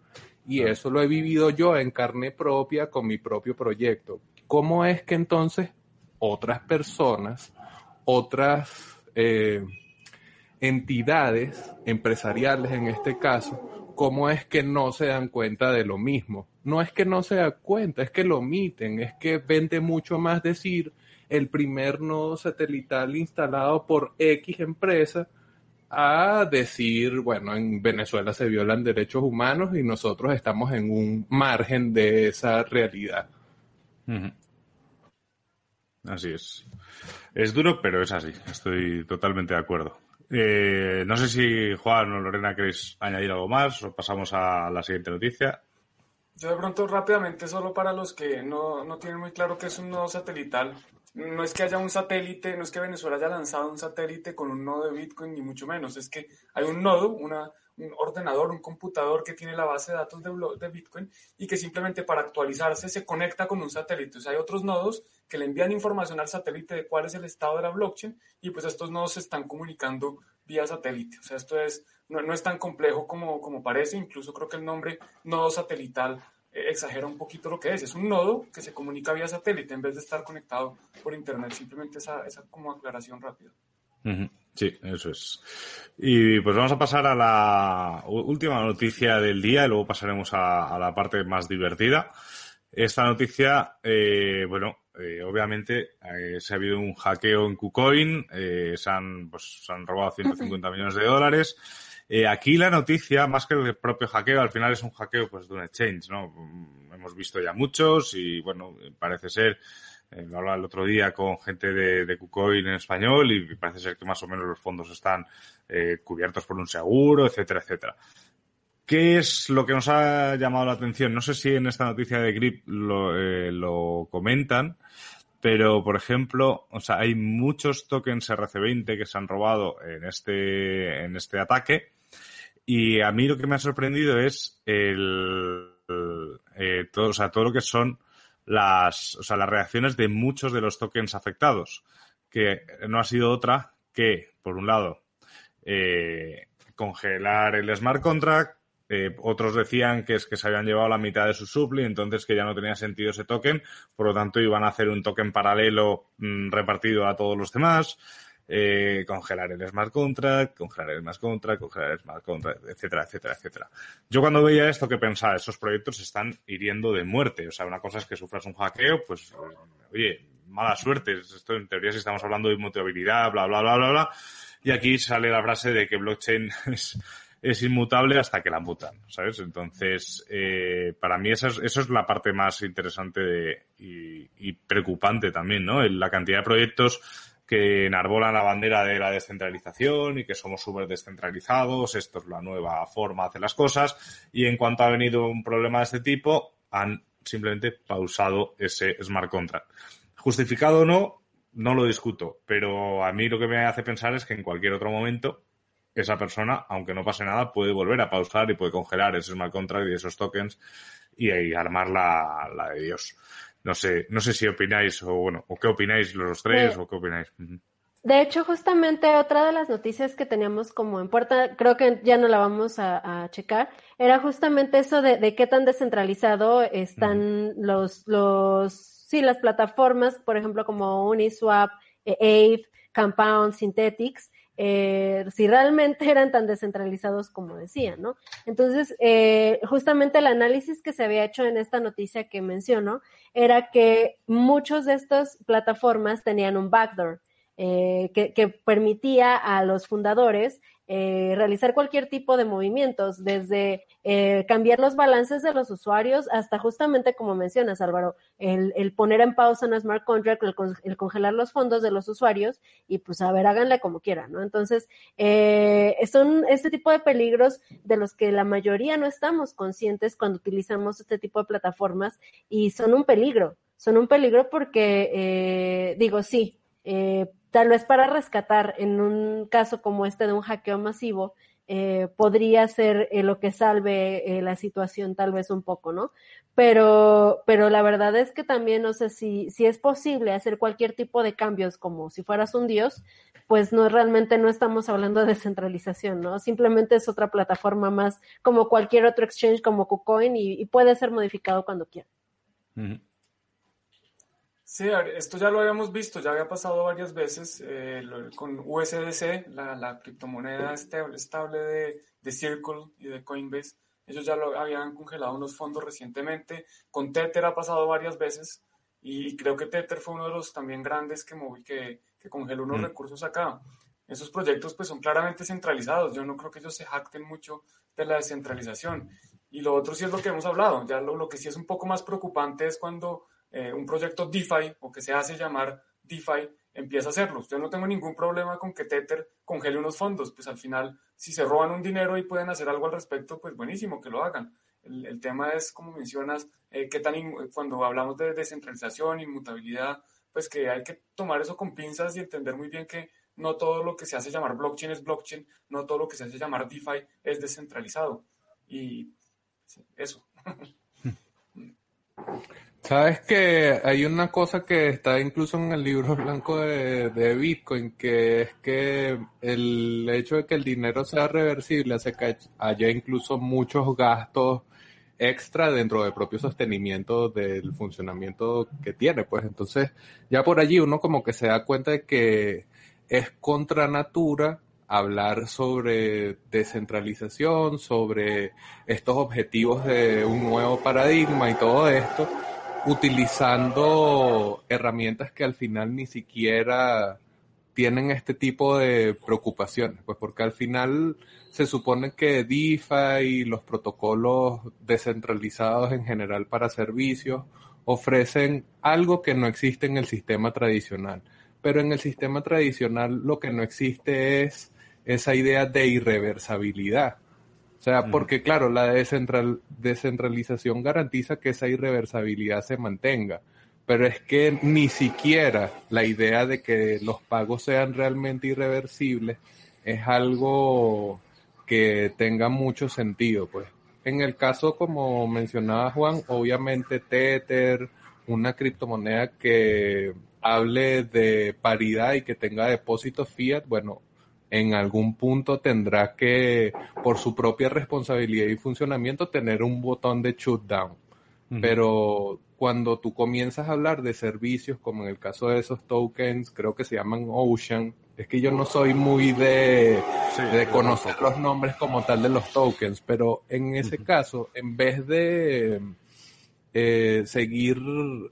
Y eso lo he vivido yo en carne propia con mi propio proyecto. ¿Cómo es que entonces otras personas, otras eh, entidades empresariales en este caso, cómo es que no se dan cuenta de lo mismo? No es que no se dan cuenta, es que lo omiten, es que vende mucho más decir el primer nodo satelital instalado por X empresa a decir, bueno, en Venezuela se violan derechos humanos y nosotros estamos en un margen de esa realidad. Así es. Es duro, pero es así. Estoy totalmente de acuerdo. Eh, no sé si Juan o Lorena queréis añadir algo más o pasamos a la siguiente noticia. Yo de pronto rápidamente, solo para los que no, no tienen muy claro qué es un nodo satelital, no es que haya un satélite, no es que Venezuela haya lanzado un satélite con un nodo de Bitcoin, ni mucho menos, es que hay un nodo, una, un ordenador, un computador que tiene la base de datos de, de, Bitcoin y que simplemente para actualizarse se conecta con un satélite. O sea, hay otros nodos que le envían información al satélite de cuál es el estado de la blockchain y pues estos nodos se están comunicando vía satélite. O sea, esto es, no, no es tan complejo como, como parece, incluso creo que el nombre nodo satelital exagera un poquito lo que es. Es un nodo que se comunica vía satélite en vez de estar conectado por internet. Simplemente esa, esa como aclaración rápida. Sí, eso es. Y pues vamos a pasar a la última noticia del día y luego pasaremos a, la parte más divertida. Esta noticia, eh, bueno, eh, obviamente se ha habido un hackeo en KuCoin, se, han, pues, se han robado 150 millones de dólares. Eh, aquí la noticia, más que el propio hackeo, al final es un hackeo pues, de un exchange, ¿no? Mm, hemos visto ya muchos y, bueno, parece ser, eh, lo hablaba el otro día con gente de, de KuCoin en español y parece ser que más o menos los fondos están eh, cubiertos por un seguro, etcétera, etcétera. ¿Qué es lo que nos ha llamado la atención? No sé si en esta noticia de Grip lo, eh, comentan, pero por ejemplo, o sea, hay muchos tokens RC20 que se han robado en este, en este ataque y a mí lo que me ha sorprendido es el, eh, todo, o sea, todo lo que son las, o sea, las reacciones de muchos de los tokens afectados, que no ha sido otra que, por un lado, eh, congelar el smart contract, eh, otros decían que es que se habían llevado la mitad de su supply, entonces que ya no tenía sentido ese token, por lo tanto iban a hacer un token paralelo mm, repartido a todos los demás eh, congelar el smart contract, congelar el smart contract, congelar el smart contract, etcétera, etcétera, etcétera. Yo cuando veía esto, que pensaba? Esos proyectos están hiriendo de muerte. O sea, una cosa es que sufras un hackeo, pues, oye, mala suerte. Esto en teoría si estamos hablando de inmutabilidad, bla, bla, bla, bla, bla. Y aquí sale la frase de que blockchain es, es inmutable hasta que la mutan, ¿sabes? Entonces, eh, para mí eso es, eso es la parte más interesante y, y preocupante también, ¿no? La cantidad de proyectos que enarbolan la bandera de la descentralización y que somos súper descentralizados, esto es la nueva forma de hacer las cosas, y en cuanto ha venido un problema de este tipo, han simplemente pausado ese smart contract. Justificado o no, no lo discuto, pero a mí lo que me hace pensar es que en cualquier otro momento esa persona, aunque no pase nada, puede volver a pausar y puede congelar ese smart contract y esos tokens y, armar la, la de Dios. No sé, no sé si opináis o bueno, o qué opináis los tres o qué opináis. De hecho, justamente otra de las noticias que teníamos como en puerta, creo que ya no la vamos a, checar, era justamente eso de, qué tan descentralizado están los, los, sí, las plataformas, por ejemplo, como Uniswap, eh, Aave, Compound, Synthetics, eh, si realmente eran tan descentralizados como decían, ¿no? Entonces, eh, justamente el análisis que se había hecho en esta noticia que menciono era que muchos de estas plataformas tenían un backdoor. Eh, que, que, permitía a los fundadores eh, realizar cualquier tipo de movimientos, desde eh, cambiar los balances de los usuarios hasta justamente como mencionas, Álvaro, el, poner en pausa un smart contract, el, el, congelar los fondos de los usuarios y pues a ver, háganle como quieran, ¿no? Entonces, eh, son este tipo de peligros de los que la mayoría no estamos conscientes cuando utilizamos este tipo de plataformas y son un peligro, son un peligro porque, eh, digo, sí, eh, tal vez para rescatar en un caso como este de un hackeo masivo, eh, podría ser eh, lo que salve eh, la situación tal vez un poco, ¿no? Pero, pero la verdad es que también no sé si, si es posible hacer cualquier tipo de cambios como si fueras un dios, pues no realmente no estamos hablando de descentralización, ¿no? Simplemente es otra plataforma más como cualquier otro exchange como KuCoin y, puede ser modificado cuando quiera. Sí, esto ya lo habíamos visto, ya había pasado varias veces eh, con USDC, la, criptomoneda estable, estable de, de, Circle y de Coinbase. Ellos ya lo habían congelado unos fondos recientemente. Con Tether ha pasado varias veces y creo que Tether fue uno de los también grandes que, moví, que, que congeló unos mm. recursos acá. esos proyectos pues son claramente centralizados. Yo no creo que ellos se jacten mucho de la descentralización. Y lo otro sí es lo que hemos hablado. Ya lo, lo que sí es un poco más preocupante es cuando eh, un proyecto DeFi o que se hace llamar DeFi empieza a hacerlo. Yo no tengo ningún problema con que Tether congele unos fondos. Pues al final, si se roban un dinero y pueden hacer algo al respecto, pues buenísimo, que lo hagan. El, tema es, como mencionas, eh, que tan cuando hablamos de descentralización, inmutabilidad, pues que hay que tomar eso con pinzas y entender muy bien que no todo lo que se hace llamar blockchain es blockchain, no todo lo que se hace llamar DeFi es descentralizado. Y eso. Sabes que hay una cosa que está incluso en el libro blanco de, de, Bitcoin, que es que el hecho de que el dinero sea reversible hace que haya incluso muchos gastos extra dentro del propio sostenimiento del funcionamiento que tiene. Pues entonces ya por allí uno como que se da cuenta de que es contra natura hablar sobre descentralización, sobre estos objetivos de un nuevo paradigma y todo esto, utilizando herramientas que al final ni siquiera tienen este tipo de preocupaciones, pues porque al final se supone que DeFi y los protocolos descentralizados en general para servicios ofrecen algo que no existe en el sistema tradicional pero en el sistema tradicional lo que no existe es esa idea de irreversibilidad. O sea, porque claro, la descentral, descentralización garantiza que esa irreversibilidad se mantenga, pero es que ni siquiera la idea de que los pagos sean realmente irreversibles es algo que tenga mucho sentido, pues. En el caso, como mencionaba Juan, obviamente Tether, una criptomoneda que hable de paridad y que tenga depósitos fiat, bueno, en algún punto tendrá que, por su propia responsabilidad y funcionamiento, tener un botón de shutdown. Pero cuando tú comienzas a hablar de servicios, como en el caso de esos tokens, creo que se llaman Ocean, es que yo no soy muy de, de conocer los nombres como tal de los tokens, pero en ese caso, en vez de eh, seguir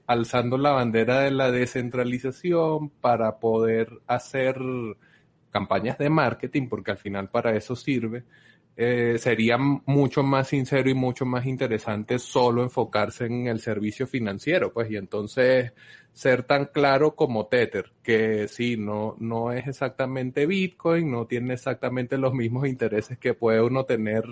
alzando la bandera de la descentralización para poder hacer campañas de marketing, porque al final para eso sirve, eh, sería mucho más sincero y mucho más interesante solo enfocarse en el servicio financiero, pues, y entonces ser tan claro como Tether, que sí, no, no es exactamente Bitcoin, no tiene exactamente los mismos intereses que puede uno tener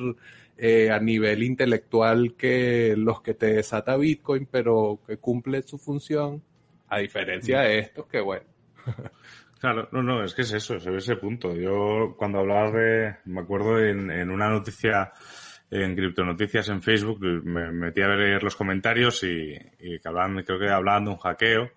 eh, a nivel intelectual que los que te desata Bitcoin, pero que cumple su función, a diferencia de estos que, bueno. Claro, no, no, es que es eso, es ese punto. Yo cuando hablabas de, me acuerdo en, en una noticia en Criptonoticias en Facebook, me metí a leer los comentarios y, y que hablaban, creo que hablaban de un hackeo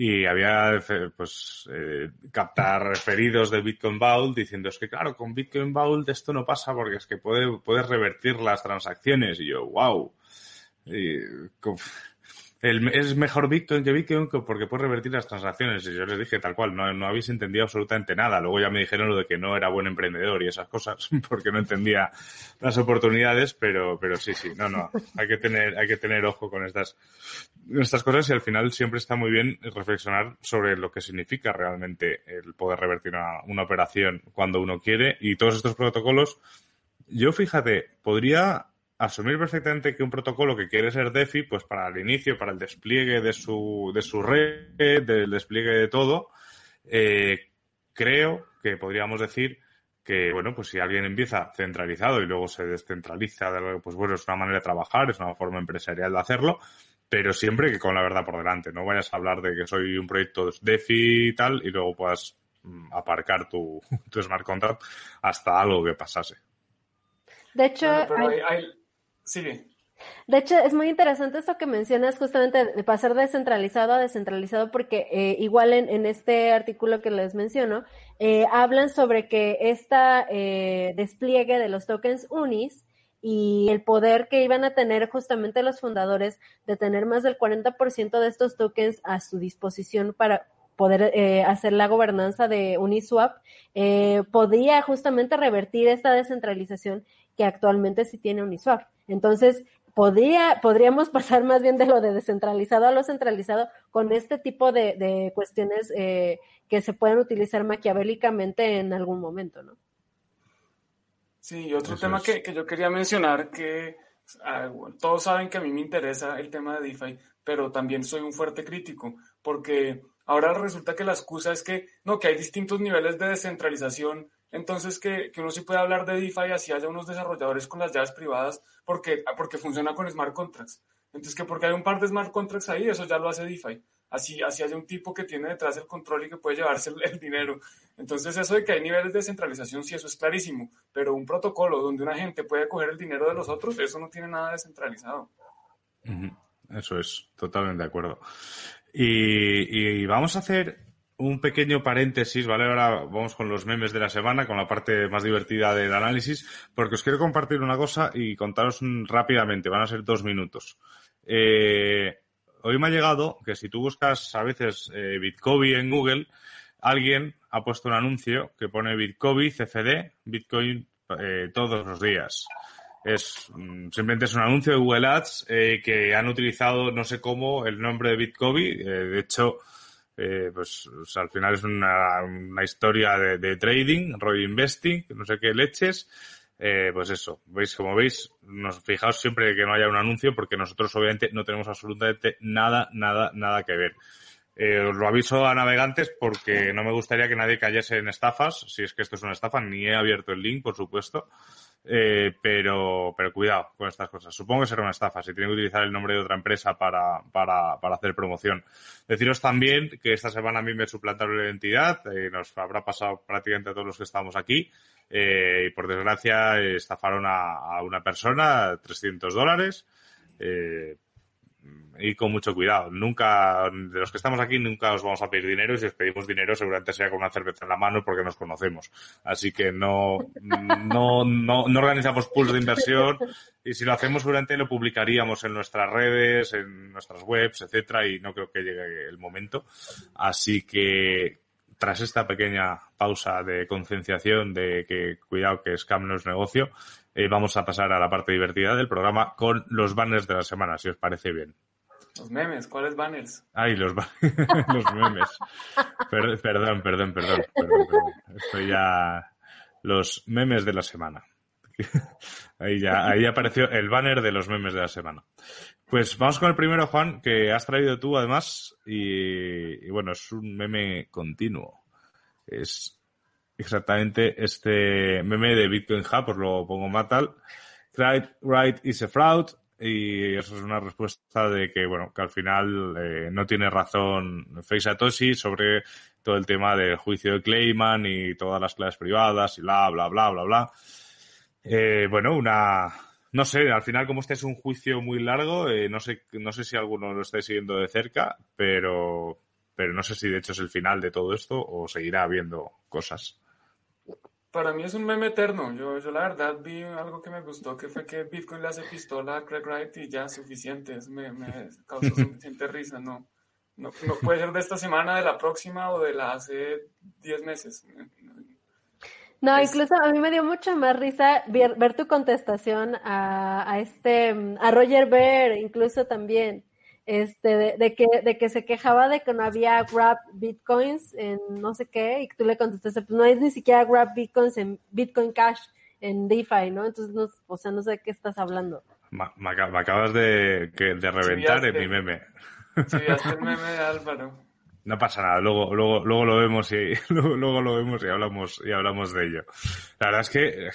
y había pues eh, captar referidos de Bitcoin Vault diciendo es que claro, con Bitcoin Vault esto no pasa porque es que puede, puedes revertir las transacciones y yo, wow. Y, es mejor Bitcoin que Bitcoin porque puede revertir las transacciones. Y yo les dije tal cual, no, no habéis entendido absolutamente nada. Luego ya me dijeron lo de que no era buen emprendedor y esas cosas, porque no entendía las oportunidades, pero, pero sí, sí, no, no. Hay que tener, hay que tener ojo con estas, estas cosas y al final siempre está muy bien reflexionar sobre lo que significa realmente el poder revertir una, una operación cuando uno quiere y todos estos protocolos. Yo fíjate, podría asumir perfectamente que un protocolo que quiere ser DeFi, pues para el inicio, para el despliegue de su, de su red, del despliegue de todo, eh, creo que podríamos decir que, bueno, pues si alguien empieza centralizado y luego se descentraliza, pues bueno, es una manera de trabajar, es una forma empresarial de hacerlo, pero siempre que con la verdad por delante. No vayas a hablar de que soy un proyecto DeFi y tal y luego puedas mm, aparcar tu, tu smart contract hasta algo que pasase. De hecho, Sigue. De hecho, es muy interesante esto que mencionas justamente de pasar de centralizado a descentralizado, porque eh, igual en, este artículo que les menciono, eh, hablan sobre que este despliegue de los tokens UNIS y el poder que iban a tener justamente los fundadores de tener más del 40% de estos tokens a su disposición para poder hacer la gobernanza de Uniswap, podía justamente revertir esta descentralización que actualmente sí tiene Uniswap. Entonces, podría, podríamos pasar más bien de lo de descentralizado a lo centralizado con este tipo de, de cuestiones eh, que se pueden utilizar maquiavélicamente en algún momento, ¿no? Sí, y otro tema que, que, yo quería mencionar, que ah, todos saben que a mí me interesa el tema de DeFi, pero también soy un fuerte crítico, porque ahora resulta que la excusa es que, no, que hay distintos niveles de descentralización, entonces que, que uno sí puede hablar de DeFi así haya unos desarrolladores con las llaves privadas, porque, porque funciona con smart contracts. Entonces que porque hay un par de smart contracts ahí, eso ya lo hace DeFi así, así hay un tipo que tiene detrás el control y que puede llevarse el, dinero. Entonces eso de que hay niveles de descentralización, sí, eso es clarísimo, pero un protocolo donde una gente puede coger el dinero de los otros, eso no tiene nada descentralizado. Eso es, totalmente de acuerdo. Y, y, vamos a hacer un pequeño paréntesis, ¿vale? Ahora vamos con los memes de la semana, con la parte más divertida del análisis, porque os quiero compartir una cosa y contaros rápidamente, van a ser dos minutos. Eh, hoy me ha llegado que si tú buscas a veces eh, Bitcoin en Google, alguien ha puesto un anuncio que pone Bitcoin CFD, Bitcoin eh, todos los días. Es mm, simplemente es un anuncio de Google Ads eh, que han utilizado no sé cómo el nombre de Bitcoin. de hecho, pues al final es una, una historia de, de trading, Roy Investing, no sé qué leches eh, pues eso, veis, como veis, nos fijaos siempre que no haya un anuncio porque nosotros obviamente no tenemos absolutamente nada, nada, nada que ver. Eh, os lo aviso a navegantes porque no me gustaría que nadie cayese en estafas, si es que esto es una estafa, ni he abierto el link, por supuesto. Eh, pero, pero cuidado con estas cosas. Supongo que será una estafa si tiene que utilizar el nombre de otra empresa para, para, para hacer promoción. Deciros también que esta semana a mí me suplantaron la identidad, eh, nos habrá pasado prácticamente a todos los que estamos aquí. Eh, y por desgracia estafaron a, una persona 300 dólares. Eh, y con mucho cuidado. Nunca, de los que estamos aquí, nunca os vamos a pedir dinero y si os pedimos dinero seguramente sea con una cerveza en la mano porque nos conocemos. Así que no, no, no, no organizamos pools de inversión y si lo hacemos seguramente lo publicaríamos en nuestras redes, en nuestras webs, etcétera y no creo que llegue el momento. Así que tras esta pequeña pausa de concienciación de que cuidado que Scam no es negocio, eh, vamos a pasar a la parte divertida del programa con los banners de la semana, si os parece bien. Los memes, ¿cuáles banners? Ay, los, los memes. perdón, perdón, perdón, perdón, perdón. Estoy ya... Los memes de la semana. ahí ya, ahí apareció el banner de los memes de la semana. Pues vamos con el primero, Juan, que has traído tú además, y, bueno, es un meme continuo. Es exactamente este meme de Bitcoin Hub, pues lo pongo más tal. Right is a fraud, y eso es una respuesta de que, bueno, que al final eh, no tiene razón Face Satoshi sobre todo el tema del juicio de Clayman y todas las claves privadas y bla, bla, bla, bla, bla. Eh, bueno, una, no sé, al final como este es un juicio muy largo, eh, no sé, no sé si alguno lo está siguiendo de cerca, pero, pero no sé si de hecho es el final de todo esto o seguirá habiendo cosas. Para mí es un meme eterno. Yo, yo la verdad vi algo que me gustó, que fue que Bitcoin le hace pistola a Craig Wright y ya suficiente. me, me causó suficiente risa. No, no, no puede ser de esta semana, de la próxima o de la hace 10 meses. No, incluso a mí me dio mucha más risa ver, tu contestación a, a, este, a Roger Ver, incluso también, este, de, que, de que se quejaba de que no había grab bitcoins en no sé qué, y tú le contestaste, pues no hay ni siquiera grab bitcoins en Bitcoin Cash, en DeFi, ¿no? Entonces, no, o sea, no sé de qué estás hablando. Me, acabas de, de reventar en mi meme. Sí, el meme de Álvaro. No pasa nada, luego, luego, luego lo vemos y luego, lo vemos y hablamos y hablamos de ello. La verdad es que eh,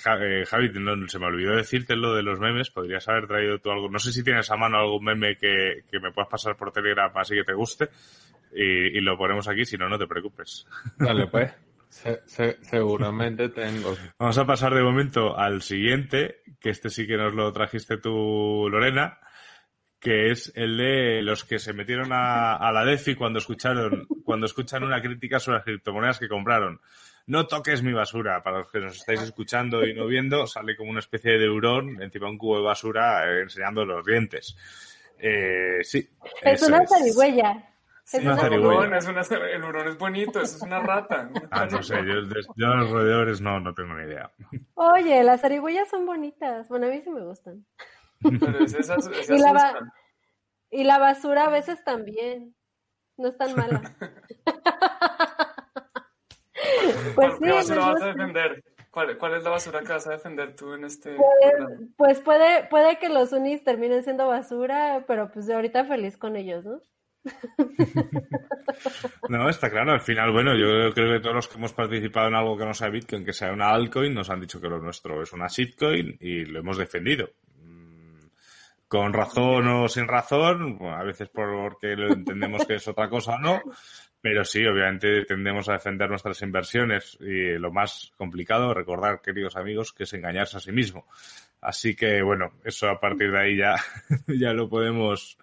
Javi, se me olvidó decirte lo de los memes, podrías haber traído tú algo, no sé si tienes a mano algún meme que, me puedas pasar por Telegram así que te guste y, lo ponemos aquí, si no, no te preocupes. Dale, pues. seguramente tengo. Vamos a pasar de momento al siguiente, que este sí que nos lo trajiste tú, Lorena, que es el de los que se metieron a, la DeFi cuando escucharon, cuando escuchan una crítica sobre las criptomonedas que compraron. No toques mi basura. Para los que nos estáis escuchando y no viendo, sale como una especie de hurón encima de un cubo de basura eh, enseñando los dientes. Eh, sí. Es una zarigüeya. es una zarigüeya. el hurón es bonito, eso es una rata. Ah, no sé, yo, yo los roedores no, no tengo ni idea. Oye, las zarigüeyas son bonitas. Bueno, a mí sí me gustan. Pero es Y la, ba- asustan. y la basura a veces también. No es tan mala. pues ¿Cuál- sí, ¿Qué basura pues, vas a no- defender? ¿Cuál, ¿Cuál es la basura que vas a defender tú en este programa? pues puede, puede que los unis terminen siendo basura, pero pues de ahorita feliz con ellos, ¿no? No, está claro. Al final, bueno, yo creo que todos los que hemos participado en algo que no sea Bitcoin, que sea una altcoin, nos han dicho que lo nuestro es una shitcoin y lo hemos defendido. Con razón o sin razón, bueno, a veces porque lo entendemos que es otra cosa o no, pero sí, obviamente tendemos a defender nuestras inversiones y lo más complicado, recordar, queridos amigos, que es engañarse a sí mismo. Así que, bueno, eso a partir de ahí ya, ya lo podemos,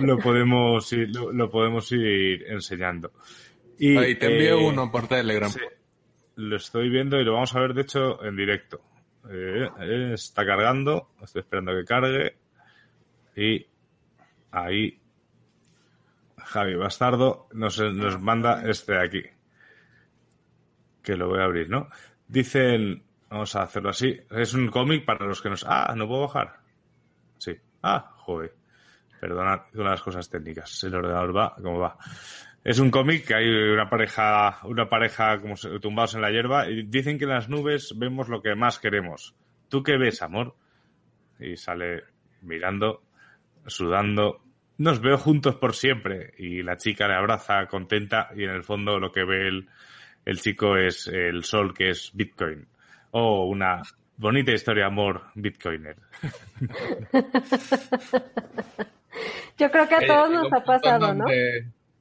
lo podemos ir, lo, lo podemos ir enseñando. Y, Ahí te envío eh, uno por Telegram. sí, lo estoy viendo y lo vamos a ver, de hecho, en directo. Eh, eh, está cargando, estoy esperando a que cargue. Y ahí Javi Bastardo nos, nos manda este de aquí. Que lo voy a abrir, ¿no? Dicen, vamos a hacerlo así. Es un cómic para los que nos... Ah, no puedo bajar. Sí. Ah, joder. Perdonad, una de las cosas técnicas. El ordenador va como va. Es un cómic que hay una pareja, una pareja como tumbados en la hierba y dicen que en las nubes vemos lo que más queremos. ¿Tú qué ves, amor? Y sale mirando, sudando. Nos veo juntos por siempre. Y la chica le abraza contenta y en el fondo lo que ve el, el chico es el sol que es Bitcoin. Oh, una bonita historia de amor Bitcoiner. Yo creo que a Eh, todos nos ha pasado, ¿no?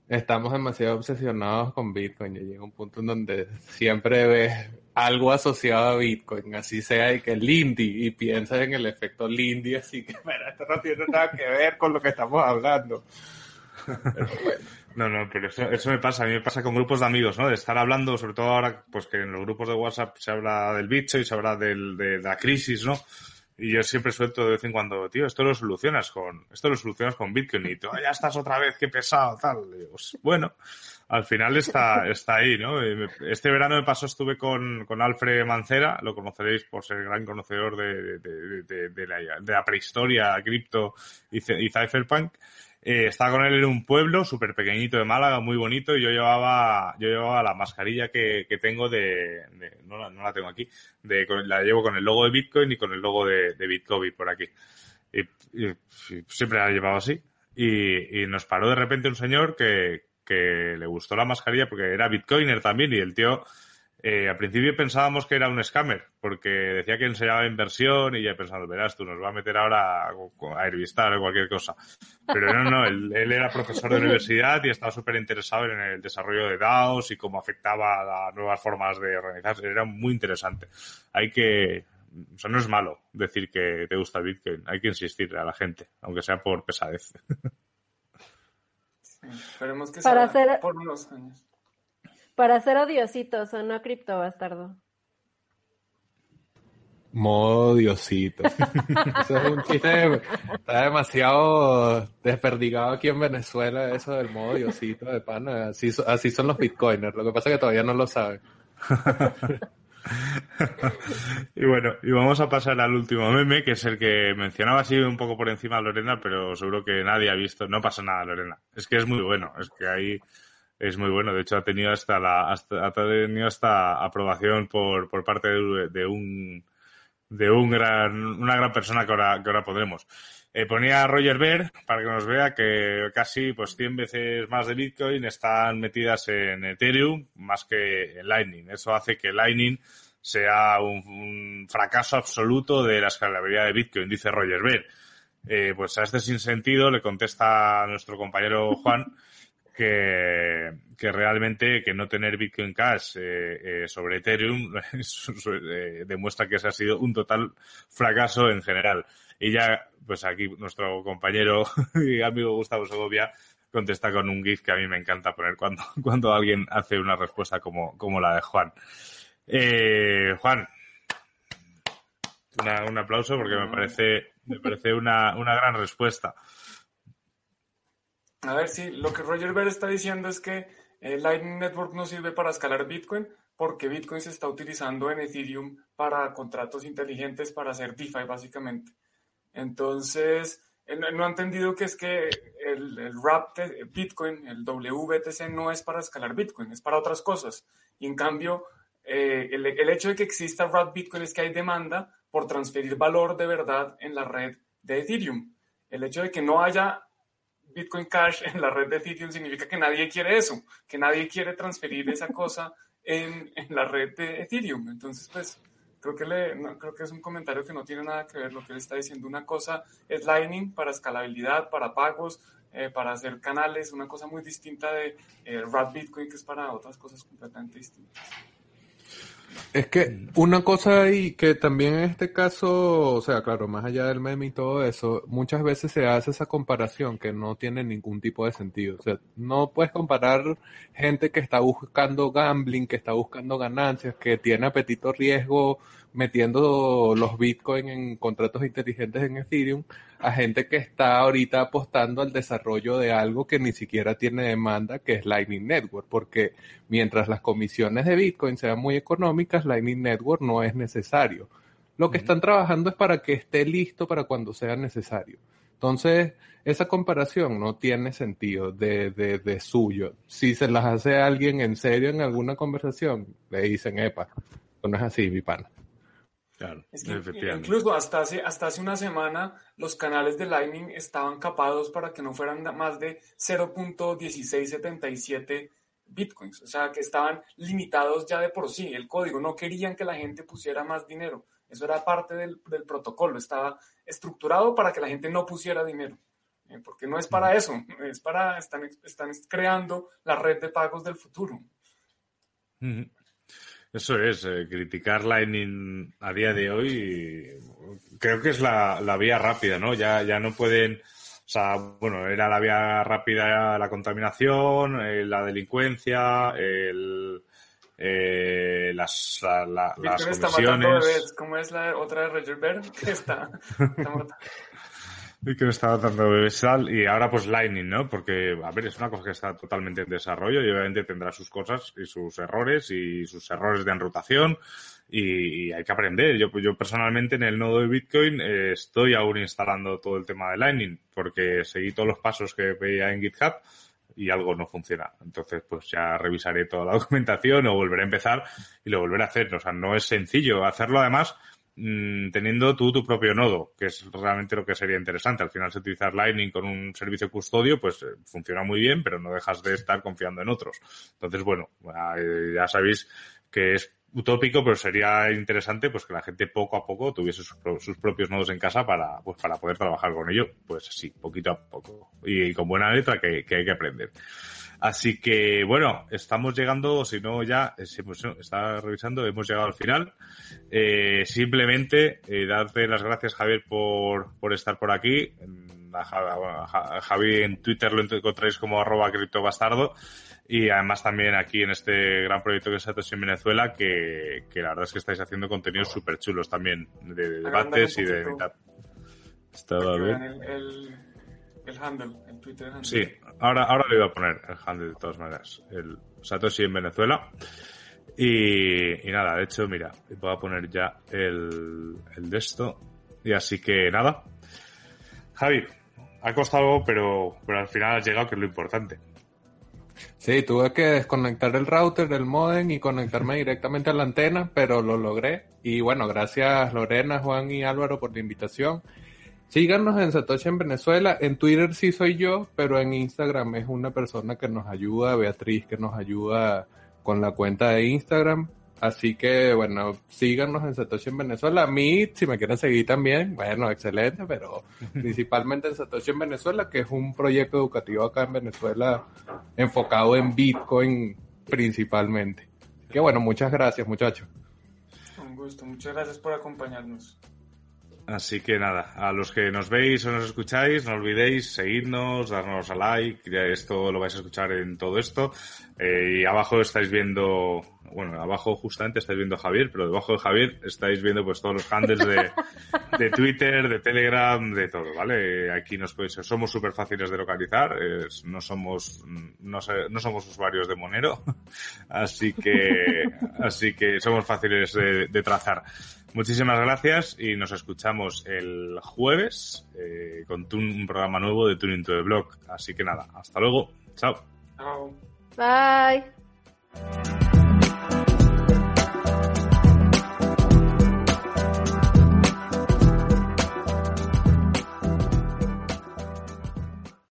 Estamos demasiado obsesionados con Bitcoin. Llega un punto en donde siempre ves algo asociado a Bitcoin, así sea y que Lindy, y piensas en el efecto Lindy, así que, pero esto no tiene nada que ver con lo que estamos hablando. No, no, pero eso, eso me pasa, a mí me pasa con grupos de amigos, ¿no? De estar hablando, sobre todo ahora, pues que en los grupos de WhatsApp se habla del bicho y se habla del, de la crisis, ¿no? Y yo siempre suelto de vez en cuando, tío, esto lo solucionas con, esto lo solucionas con Bitcoin y tú, "Ah, ya estás otra vez, qué pesado, tal. Y digo, pues, bueno, al final está, está ahí, ¿no? Me- Este verano me pasó, estuve con, con Alfred Mancera, lo conoceréis por ser gran conocedor de, de, de- de la, prehistoria, cripto y, y cypherpunk. Eh, estaba con él en un pueblo súper pequeñito de Málaga, muy bonito, y yo llevaba, yo llevaba la mascarilla que, que tengo de, de- no, la, no la tengo aquí, de, la llevo con el logo de Bitcoin y con el logo de, de por aquí. Y- y siempre la he llevado así. Y, y nos paró de repente un señor que, que le gustó la mascarilla porque era Bitcoiner también y el tío, eh, al principio pensábamos que era un scammer porque decía que enseñaba inversión y ya pensando, verás, tú nos va a meter ahora a, a Herbistar o cualquier cosa. Pero no, no, él, era profesor de universidad y estaba súper interesado en el desarrollo de DAOs y cómo afectaba a nuevas formas de organizarse. Era muy interesante. Hay que, o no es malo decir que te gusta Bitcoin. Hay que insistir a la gente, aunque sea por pesadez. Esperemos que Para sea hacer- por unos años. Para ser odiositos o no cripto bastardo. Modo Diosito. Eso es un chiste, está demasiado desperdigado aquí en Venezuela, eso del modo Diosito de pana. Así, así son los bitcoiners, lo que pasa es que todavía no lo saben. y bueno, y vamos a pasar al último meme, que es el que mencionaba así un poco por encima Lorena, pero seguro que nadie ha visto. No pasa nada, Lorena. Es que es muy bueno, es que ahí es muy bueno. De hecho, ha tenido hasta la, hasta, ha tenido hasta aprobación por, por parte de, de un de un gran, una gran persona que ahora, que ahora podremos. Eh, ponía a Roger Ver para que nos vea que casi pues 100 veces más de Bitcoin están metidas en Ethereum más que en Lightning. Eso hace que Lightning sea un, fracaso absoluto de la escalabilidad de Bitcoin, dice Roger Ver. Eh, pues a este sinsentido le contesta a nuestro compañero Juan que, que realmente que no tener Bitcoin Cash eh, eh, sobre Ethereum eh, demuestra que ese ha sido un total fracaso en general. Y ya, pues aquí nuestro compañero y amigo Gustavo Segovia contesta con un GIF que a mí me encanta poner cuando, cuando alguien hace una respuesta como, como la de Juan. Eh, Juan, una- un aplauso porque me parece, me parece una, una gran respuesta. A ver, sí, lo que Roger Ver está diciendo es que eh, Lightning Network no sirve para escalar Bitcoin porque Bitcoin se está utilizando en Ethereum para contratos inteligentes para hacer DeFi, básicamente. Entonces, no ha entendido que es que el, el RAP de Bitcoin, el WBTC, no es para escalar Bitcoin, es para otras cosas. Y en cambio, eh, el, el, hecho de que exista RAP Bitcoin es que hay demanda por transferir valor de verdad en la red de Ethereum. El hecho de que no haya Bitcoin Cash en la red de Ethereum significa que nadie quiere eso, que nadie quiere transferir esa cosa en, en la red de Ethereum. Entonces, pues, creo que, le, creo que es un comentario que no tiene nada que ver lo que él está diciendo. Una cosa es Lightning para escalabilidad, para pagos, eh, para hacer canales, una cosa muy distinta de eh, Bitcoin, que es para otras cosas completamente distintas. Es que una cosa y que también en este caso, o sea, claro, más allá del meme y todo eso, muchas veces se hace esa comparación que no tiene ningún tipo de sentido. O sea, no puedes comparar gente que está buscando gambling, que está buscando ganancias, que tiene apetito riesgo metiendo los Bitcoin en contratos inteligentes en Ethereum a gente que está ahorita apostando al desarrollo de algo que ni siquiera tiene demanda, que es Lightning Network, porque mientras las comisiones de Bitcoin sean muy económicas, Lightning Network no es necesario. Lo que están trabajando es para que esté listo para cuando sea necesario. Entonces, esa comparación no tiene sentido de, de, de suyo. Si se las hace alguien en serio en alguna conversación, le dicen, epa, no es así, mi pana. Claro, incluso hasta hace, hasta hace una semana los canales de Lightning estaban capados para que no fueran más de 0.1677 bitcoins, o sea que estaban limitados ya de por sí, el código, no querían que la gente pusiera más dinero, eso era parte del, del protocolo, estaba estructurado para que la gente no pusiera dinero, eh, porque no es para eso, es para, están, están creando la red de pagos del futuro. Eso es, eh, criticar Lightning a día de hoy creo que es la, la, vía rápida, ¿no? Ya, ya no pueden, o sea, bueno, era la vía rápida la contaminación, eh, la delincuencia, el, eh, las, la, la, las comisiones. ¿Cómo es la otra de Roger Ver? Que está, está y que me estaba dando sal y ahora pues Lightning, ¿no? Porque, a ver, es una cosa que está totalmente en desarrollo y obviamente tendrá sus cosas y sus errores y sus errores de enrutación y, hay que aprender. Yo, yo personalmente en el nodo de Bitcoin eh, estoy aún instalando todo el tema de Lightning porque seguí todos los pasos que veía en GitHub y algo no funciona. Entonces, pues ya revisaré toda la documentación o volveré a empezar y lo volveré a hacer. O sea, no es sencillo hacerlo además Mm, teniendo tú tu propio nodo, que es realmente lo que sería interesante. Al final, si utilizas Lightning con un servicio custodio, pues eh, funciona muy bien, pero no dejas de estar confiando en otros. Entonces, bueno, ya sabéis que es utópico, pero sería interesante pues que la gente poco a poco tuviese sus, propios nodos en casa para, pues, para poder trabajar con ello. Pues sí, poquito a poco. Y, con buena letra que, que hay que aprender. Así que, bueno, estamos llegando, si no ya, eh, si pues, está revisando, hemos llegado al final. Eh, simplemente, eh, darte las gracias, Javier, por, por estar por aquí. A, Javi en Twitter lo encontráis como arroba criptobastardo. Y además también aquí en este gran proyecto que es Satoshi en Venezuela, que, que la verdad es que estáis haciendo contenidos súper chulos también, de, debates y de... Estaba bien. El, el, handle, el Twitter handle. Sí, ahora, ahora le voy a poner el handle de todas maneras. El Satoshi en Venezuela. Y, y nada, de hecho, mira, voy a poner ya el, el de esto. Y así que nada. Javi, ha costado, pero, pero al final has llegado, que es lo importante. Sí, tuve que desconectar el router del modem y conectarme directamente a la antena, pero lo logré. Y bueno, gracias Lorena, Juan y Álvaro por la invitación. Síganos en Satoshi en Venezuela. En Twitter sí soy yo, pero en Instagram es una persona que nos ayuda, Beatriz, que nos ayuda con la cuenta de Instagram. Así que, bueno, síganos en Satoshi en Venezuela. A mí, si me quieren seguir también, bueno, excelente, pero principalmente en Satoshi en Venezuela, que es un proyecto educativo acá en Venezuela enfocado en Bitcoin principalmente. Que bueno, muchas gracias, muchachos. Un gusto, muchas gracias por acompañarnos. Así que nada, a los que nos veis o nos escucháis, no olvidéis seguirnos, darnos a like, esto lo vais a escuchar en todo esto. Eh, y abajo estáis viendo bueno, abajo justamente estáis viendo a Javier, pero debajo de Javier estáis viendo pues todos los handles de, de Twitter, de Telegram, de todo, ¿vale? Aquí nos podéis, somos súper fáciles de localizar, no somos, no, no, somos usuarios de Monero, así que, así que somos fáciles de, de trazar. Muchísimas gracias y nos escuchamos el jueves eh, con un programa nuevo de Tuning to the Blog. Así que nada, hasta luego. Chao. Chao. Bye.